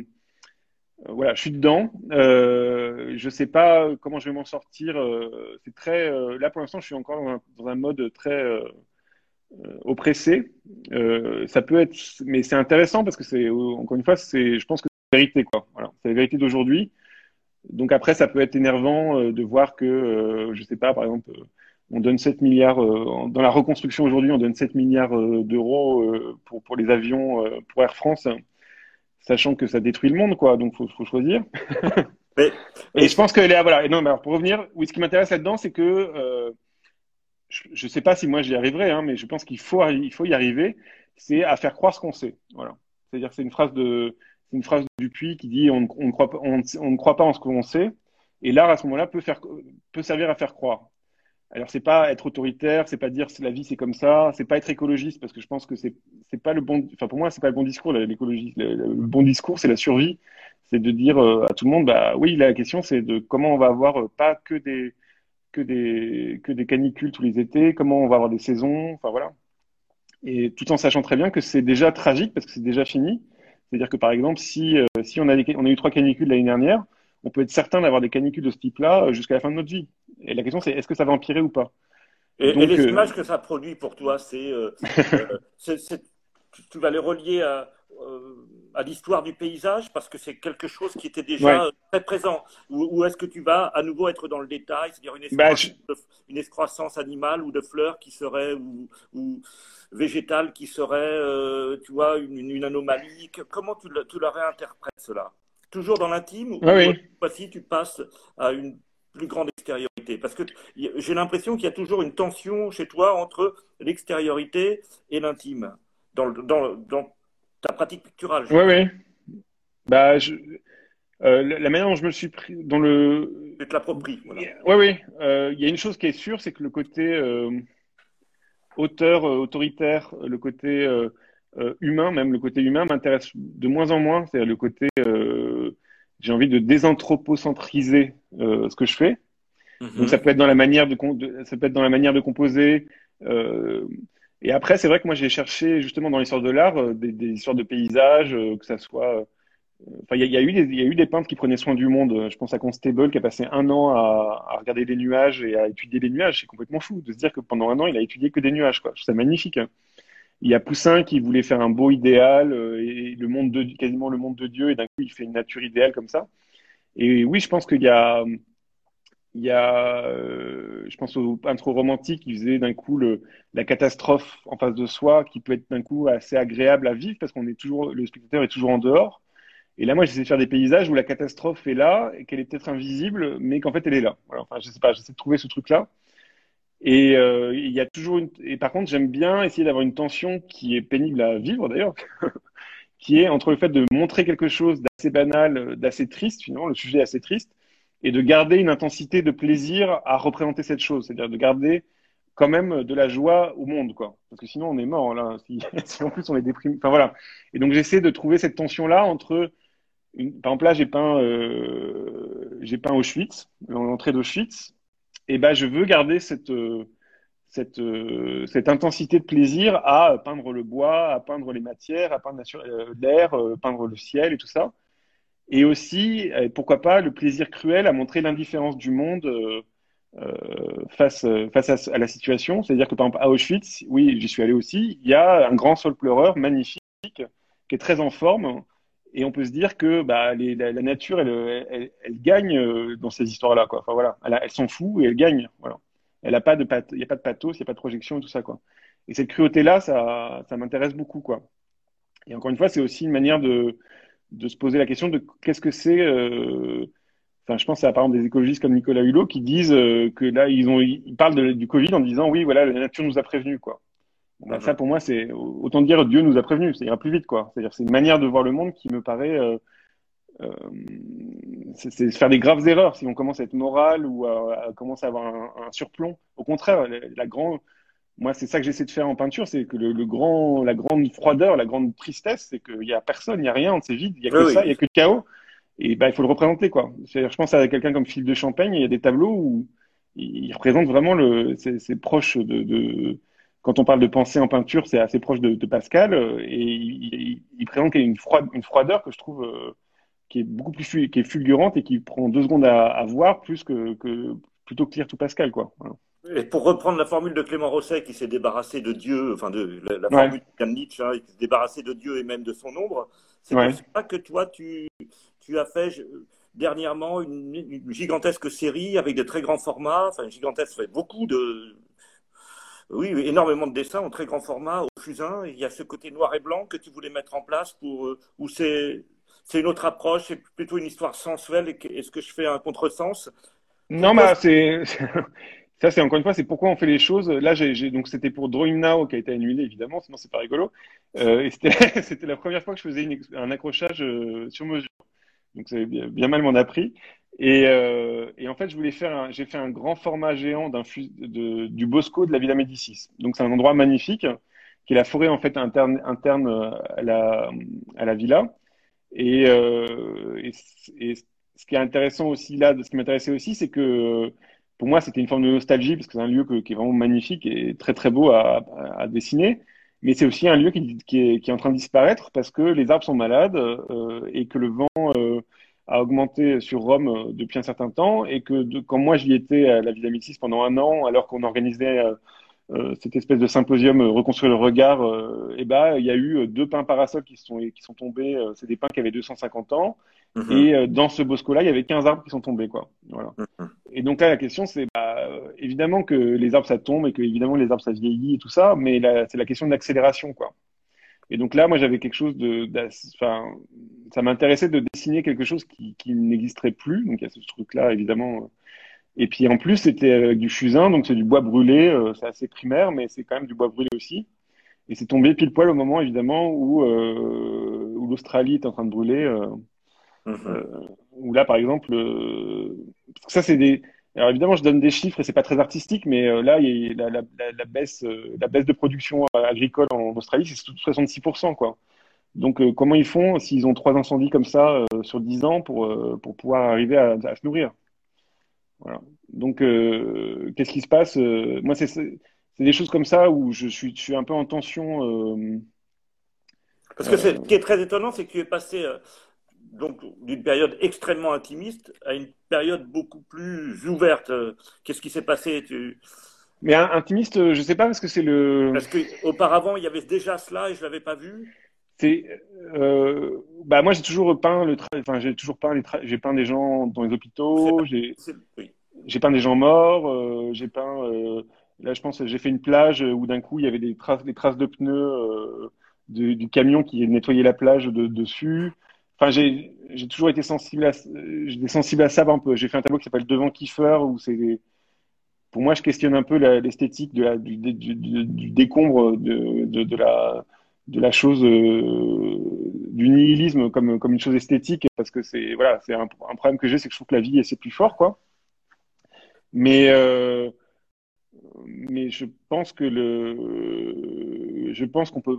voilà, je suis dedans. Euh, je sais pas comment je vais m'en sortir. Euh, c'est très. Euh, là, pour l'instant, je suis encore dans un, dans un mode très oppressé. ça peut être, mais c'est intéressant parce que c'est encore une fois, c'est. Je pense que c'est la vérité, quoi. Voilà, c'est la vérité d'aujourd'hui. Donc après, ça peut être énervant de voir que, je sais pas, par exemple, on donne 7 milliards dans la reconstruction aujourd'hui, on donne 7 milliards d'euros pour pour les avions pour Air France sachant que ça détruit le monde, quoi. Donc, faut, faut choisir. Mais, et je pense que là, voilà. Et non, mais alors pour revenir, oui, ce qui m'intéresse là-dedans, c'est que euh, je ne sais pas si moi j'y arriverai, hein, mais je pense qu'il faut, il faut y arriver. C'est à faire croire ce qu'on sait. Voilà. C'est-à-dire, c'est une phrase de, une phrase de Dupuis qui dit on, on ne croit pas, on, on ne croit pas en ce qu'on sait. Et l'art, à ce moment-là, peut faire, peut servir à faire croire. Alors c'est pas être autoritaire, c'est pas dire la vie c'est comme ça, c'est pas être écologiste parce que je pense que c'est pas le bon, enfin pour moi c'est pas le bon discours l'écologie. Le, bon discours c'est la survie, c'est de dire euh, à tout le monde bah oui la question c'est de comment on va avoir euh, pas que des que des que des canicules tous les étés, comment on va avoir des saisons, enfin voilà. et tout en sachant très bien que c'est déjà tragique parce que c'est déjà fini. C'est-à-dire que par exemple, si, euh, si on, a on a eu trois canicules l'année dernière, on peut être certain d'avoir des canicules de ce type-là jusqu'à la fin de notre vie. Et la question, c'est est-ce que ça va empirer ou pas Et, les images que ça produit pour toi, c'est, tu vas les relier à, à l'histoire du paysage parce que c'est quelque chose qui était déjà très présent. Ou, est-ce que tu vas à nouveau être dans le détail, c'est-à-dire une, bah, une, excroissance animale ou de fleurs qui serait ou, ou végétale qui serait, euh, tu vois, une, anomalie? Comment tu, tu la réinterprètes cela? Toujours dans l'intime ou voici tu passes à une plus grande Parce que j'ai l'impression qu'il y a toujours une tension chez toi entre l'extériorité et l'intime dans, dans, dans ta pratique picturale. Oui, oui. Bah, je, euh, la manière dont je me suis pris dans le. Tu te l'appropries. Oui, oui. Euh, il y a une chose qui est sûre, c'est que le côté euh, auteur, autoritaire, le côté humain, même le côté humain, m'intéresse de moins en moins. C'est-à-dire le côté. J'ai envie de désanthropocentriser ce que je fais. Donc ça peut être dans la manière de, de, ça peut être dans la manière de composer. Et après, c'est vrai que moi, j'ai cherché justement dans l'histoire de l'art euh, des, des, histoires de paysages, euh, que ça soit. Euh, enfin, il y, y, a eu des, il y a eu des peintres qui prenaient soin du monde. Je pense à Constable qui a passé un an à, à regarder les nuages et à étudier les nuages. C'est complètement fou de se dire que pendant un an, il a étudié que des nuages. Quoi. Je trouve ça magnifique. Hein. Il y a Poussin qui voulait faire un beau idéal et le monde de quasiment le monde de Dieu et d'un coup il fait une nature idéale comme ça. Et oui, je pense qu'il y a il y a, euh, je pense au peintre romantique qui faisait d'un coup le, la catastrophe en face de soi, qui peut être d'un coup assez agréable à vivre parce qu'on est toujours, le spectateur est toujours en dehors. Et là, moi, j'essaie de faire des paysages où la catastrophe est là et qu'elle est peut-être invisible, mais qu'en fait, elle est là. Voilà, enfin, je sais pas, j'essaie de trouver ce truc-là. Et euh, il y a toujours une. Et par contre, j'aime bien essayer d'avoir une tension qui est pénible à vivre d'ailleurs, qui est entre le fait de montrer quelque chose d'assez banal, d'assez triste finalement, le sujet est assez triste, et de garder une intensité de plaisir à représenter cette chose, c'est-à-dire de garder quand même de la joie au monde, quoi. Parce que sinon on est mort là, si, si en plus on est déprimé. Enfin voilà. Et donc j'essaie de trouver cette tension-là entre, une... par exemple là j'ai peint, euh... j'ai peint Auschwitz, l'entrée d'Auschwitz, et ben je veux garder cette cette, cette intensité de plaisir à peindre le bois, à peindre les matières, à peindre l'air, euh, peindre le ciel et tout ça. Et aussi, euh, pourquoi pas, le plaisir cruel à montrer l'indifférence du monde euh, euh face, face à, la situation. C'est-à-dire que par exemple, à Auschwitz, oui, j'y suis allé aussi, il y a un grand sol pleureur magnifique qui est très en forme. Et on peut se dire que bah, la, nature, elle, elle, elle, gagne euh, dans ces histoires-là. Quoi. Enfin, voilà, elle, s'en fout et elle gagne. Voilà. Elle a pas de il n'y a pas de pathos, il n'y a pas de projection et tout ça. Quoi. Et cette cruauté-là, ça, ça m'intéresse beaucoup. Quoi. Et encore une fois, c'est aussi une manière de, de se poser la question de qu'est-ce que c'est. Euh, enfin, je pense à par exemple des écologistes comme Nicolas Hulot qui disent euh, que là ils ont ils parlent du Covid en disant oui voilà la nature nous a prévenus quoi. Ben, ça pour moi c'est autant dire Dieu nous a prévenus, ça ira plus vite quoi. C'est-à-dire c'est une manière de voir le monde qui me paraît euh, euh c'est faire des graves erreurs si on commence à être moral ou à, commencer à avoir un, un surplomb. Au contraire, la, la grande moi, c'est ça que j'essaie de faire en peinture, c'est que le, grand, la grande froideur, la grande tristesse, c'est qu'il n'y a personne, il n'y a rien, c'est vide, il n'y a que ça, il n'y a que le chaos. Et ben, il faut le représenter, quoi. Je pense à quelqu'un comme Philippe de Champagne, il y a des tableaux où il représente vraiment le, c'est proche de, de, quand on parle de pensée en peinture, c'est assez proche de, de Pascal, et il, il, présente une, une froideur que je trouve euh, qui est beaucoup plus qui est fulgurante et qui prend deux secondes à, à voir plus que, que plutôt que lire tout Pascal, quoi. Voilà. Et pour reprendre la formule de Clément Rosset qui s'est débarrassé de Dieu, enfin de la, formule de Nietzsche, hein, qui s'est débarrassé de Dieu et même de son ombre, c'est ouais. pas que toi tu, tu as fait dernièrement une, une, gigantesque série avec de très grands formats, enfin gigantesque, beaucoup de, oui, énormément de dessins en très grand format au fusain. Il y a ce côté noir et blanc que tu voulais mettre en place pour, euh, ou c'est, c'est une autre approche, c'est plutôt une histoire sensuelle. Est-ce que je fais un contresens? Non, mais c'est, Ça, c'est encore une fois, c'est pourquoi on fait les choses. Là, j'ai, donc c'était pour Drawing Now qui a été annulé, évidemment, sinon c'est pas rigolo. Euh, c'était, la première fois que je faisais une, un accrochage euh, sur mesure. Donc, ça bien, bien mal m'en a pris. Et, euh, et, en fait, je voulais faire, j'ai fait un grand format géant d'un du Bosco de la Villa Médicis. Donc, c'est un endroit magnifique, qui est la forêt en fait interne, interne à la, à la villa. Et, euh, et, et, ce qui est intéressant aussi là, ce qui m'intéressait aussi, c'est que pour moi, c'était une forme de nostalgie parce que c'est un lieu qui est vraiment magnifique et très très beau à, dessiner. mais c'est aussi un lieu qui, est, en train de disparaître parce que les arbres sont malades euh, et que le vent euh, a augmenté sur Rome euh, depuis un certain temps et que de, quand moi j'y étais à la Villa Médicis pendant un an, alors qu'on organisait euh, cette espèce de symposium reconstruire le regard, et ben il y a eu deux pins parasols qui sont qui sont tombés. c'est des pins qui avaient 250 ans mm-hmm. et dans ce bosco-là il y avait 15 arbres qui sont tombés quoi. Voilà. Mm-hmm. Et donc là la question c'est bah, évidemment que les arbres ça tombe et que évidemment les arbres ça vieillit et tout ça, mais c'est la question de l'accélération quoi. Et donc là, moi, j'avais quelque chose de, enfin, ça m'intéressait de dessiner quelque chose qui, qui n'existerait plus. Donc il y a ce truc-là, évidemment. Et puis en plus, c'était avec du fusain, donc c'est du bois brûlé. Euh, c'est assez primaire, mais c'est quand même du bois brûlé aussi. Et c'est tombé pile poil au moment, évidemment, où, euh, où l'Australie est en train de brûler. Euh, euh où là, par exemple, euh, ça, c'est des, alors évidemment, je donne des chiffres et c'est pas très artistique, mais euh, là, il y a la, la, la, baisse, la baisse de production agricole en Australie, c'est 66%, quoi. Donc, comment ils font s'ils ont trois incendies comme ça sur 10 ans pour, pour pouvoir arriver à, à se nourrir? Voilà. Donc, qu'est-ce qui se passe Moi, c'est des choses comme ça où je suis, je suis un peu en tension. Parce que ce qui est très étonnant, c'est que tu es passé donc d'une période extrêmement intimiste à une période beaucoup plus ouverte. Qu'est-ce qui s'est passé tu... Mais intimiste, je ne sais pas parce que c'est le. Parce qu'auparavant, il y avait déjà cela et je l'avais pas vu. C'est, euh... bah moi j'ai toujours peint le, enfin j'ai toujours peint les, j'ai peint des gens dans les hôpitaux, j'ai, oui. j'ai peint des gens morts, euh, j'ai peint. Euh... Là, je pense, j'ai fait une plage où d'un coup il y avait des traces, des traces de pneus euh, de, du camion qui nettoyait la plage de, dessus. Enfin, j'ai toujours été sensible à, j'étais sensible à ça un peu. J'ai fait un tableau qui s'appelle Devant Kiefer où c'est, pour moi, je questionne un peu l'esthétique de la, du, décombre de, de, la, de la chose, euh, du nihilisme comme, comme une chose esthétique, parce que c'est, voilà, c'est un, un, problème que j'ai, c'est que je trouve que la vie, c'est plus fort, quoi. Mais, euh, mais je pense que le, je pense qu'on peut,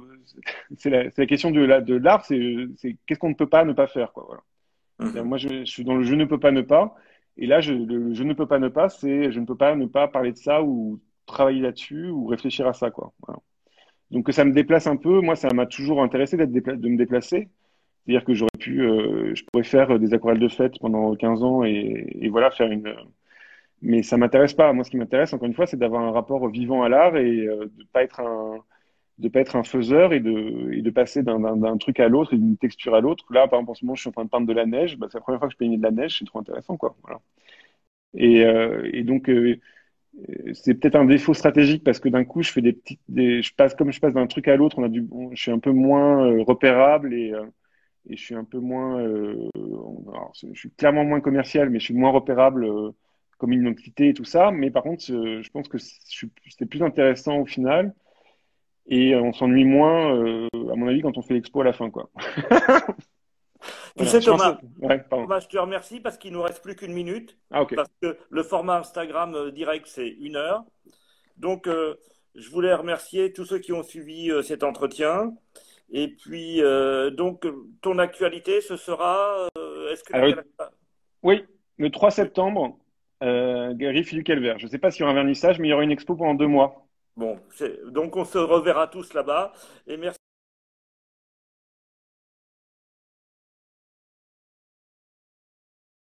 c'est la, la, question de la, de l'art, c'est, qu'est-ce qu'on ne peut pas ne pas faire, quoi. Voilà. Mmh. Moi, je, je, suis dans le je ne peux pas ne pas, et là, je, le, je ne peux pas ne pas, c'est je ne peux pas ne pas parler de ça ou travailler là-dessus ou réfléchir à ça, quoi. Voilà. Donc que ça me déplace un peu. Moi, ça m'a toujours intéressé d'être de me déplacer. C'est-à-dire que j'aurais pu, euh, je pourrais faire des aquarelles de fête pendant 15 ans et, et voilà, faire une, mais ça m'intéresse pas. Moi, ce qui m'intéresse, encore une fois, c'est d'avoir un rapport vivant à l'art et euh, de pas être un de pas être un faiseur et de, et de passer d'un truc à l'autre et d'une texture à l'autre. Là, par exemple, en ce moment, je suis en train de peindre de la neige. Bah, c'est la première fois que je peigne de la neige. C'est trop intéressant, quoi. Et, euh, et donc, euh, c'est peut-être un défaut stratégique parce que d'un coup, je fais des je passe comme je passe d'un truc à l'autre. On a du, bon, je suis un peu moins euh, repérable et, et je suis un peu moins, je suis clairement moins commercial, mais je suis moins repérable comme une identité et tout ça. Mais par contre, je pense que c'était plus intéressant au final. Et on s'ennuie moins, euh, à mon avis, quand on fait l'expo à la fin. Quoi. tu sais, Thomas, ouais, Thomas, je te remercie parce qu'il ne nous reste plus qu'une minute. Ah, okay. Parce que le format Instagram euh, direct, c'est une heure. Donc, euh, je voulais remercier tous ceux qui ont suivi euh, cet entretien. Et puis, euh, donc, ton actualité, ce sera. Est-ce que Alors, Oui, le 3 septembre, euh, Riff du Calvaire. Je ne sais pas s'il y aura un vernissage, mais il y aura une expo pendant deux mois. Bon, donc on se reverra tous là-bas. Et merci.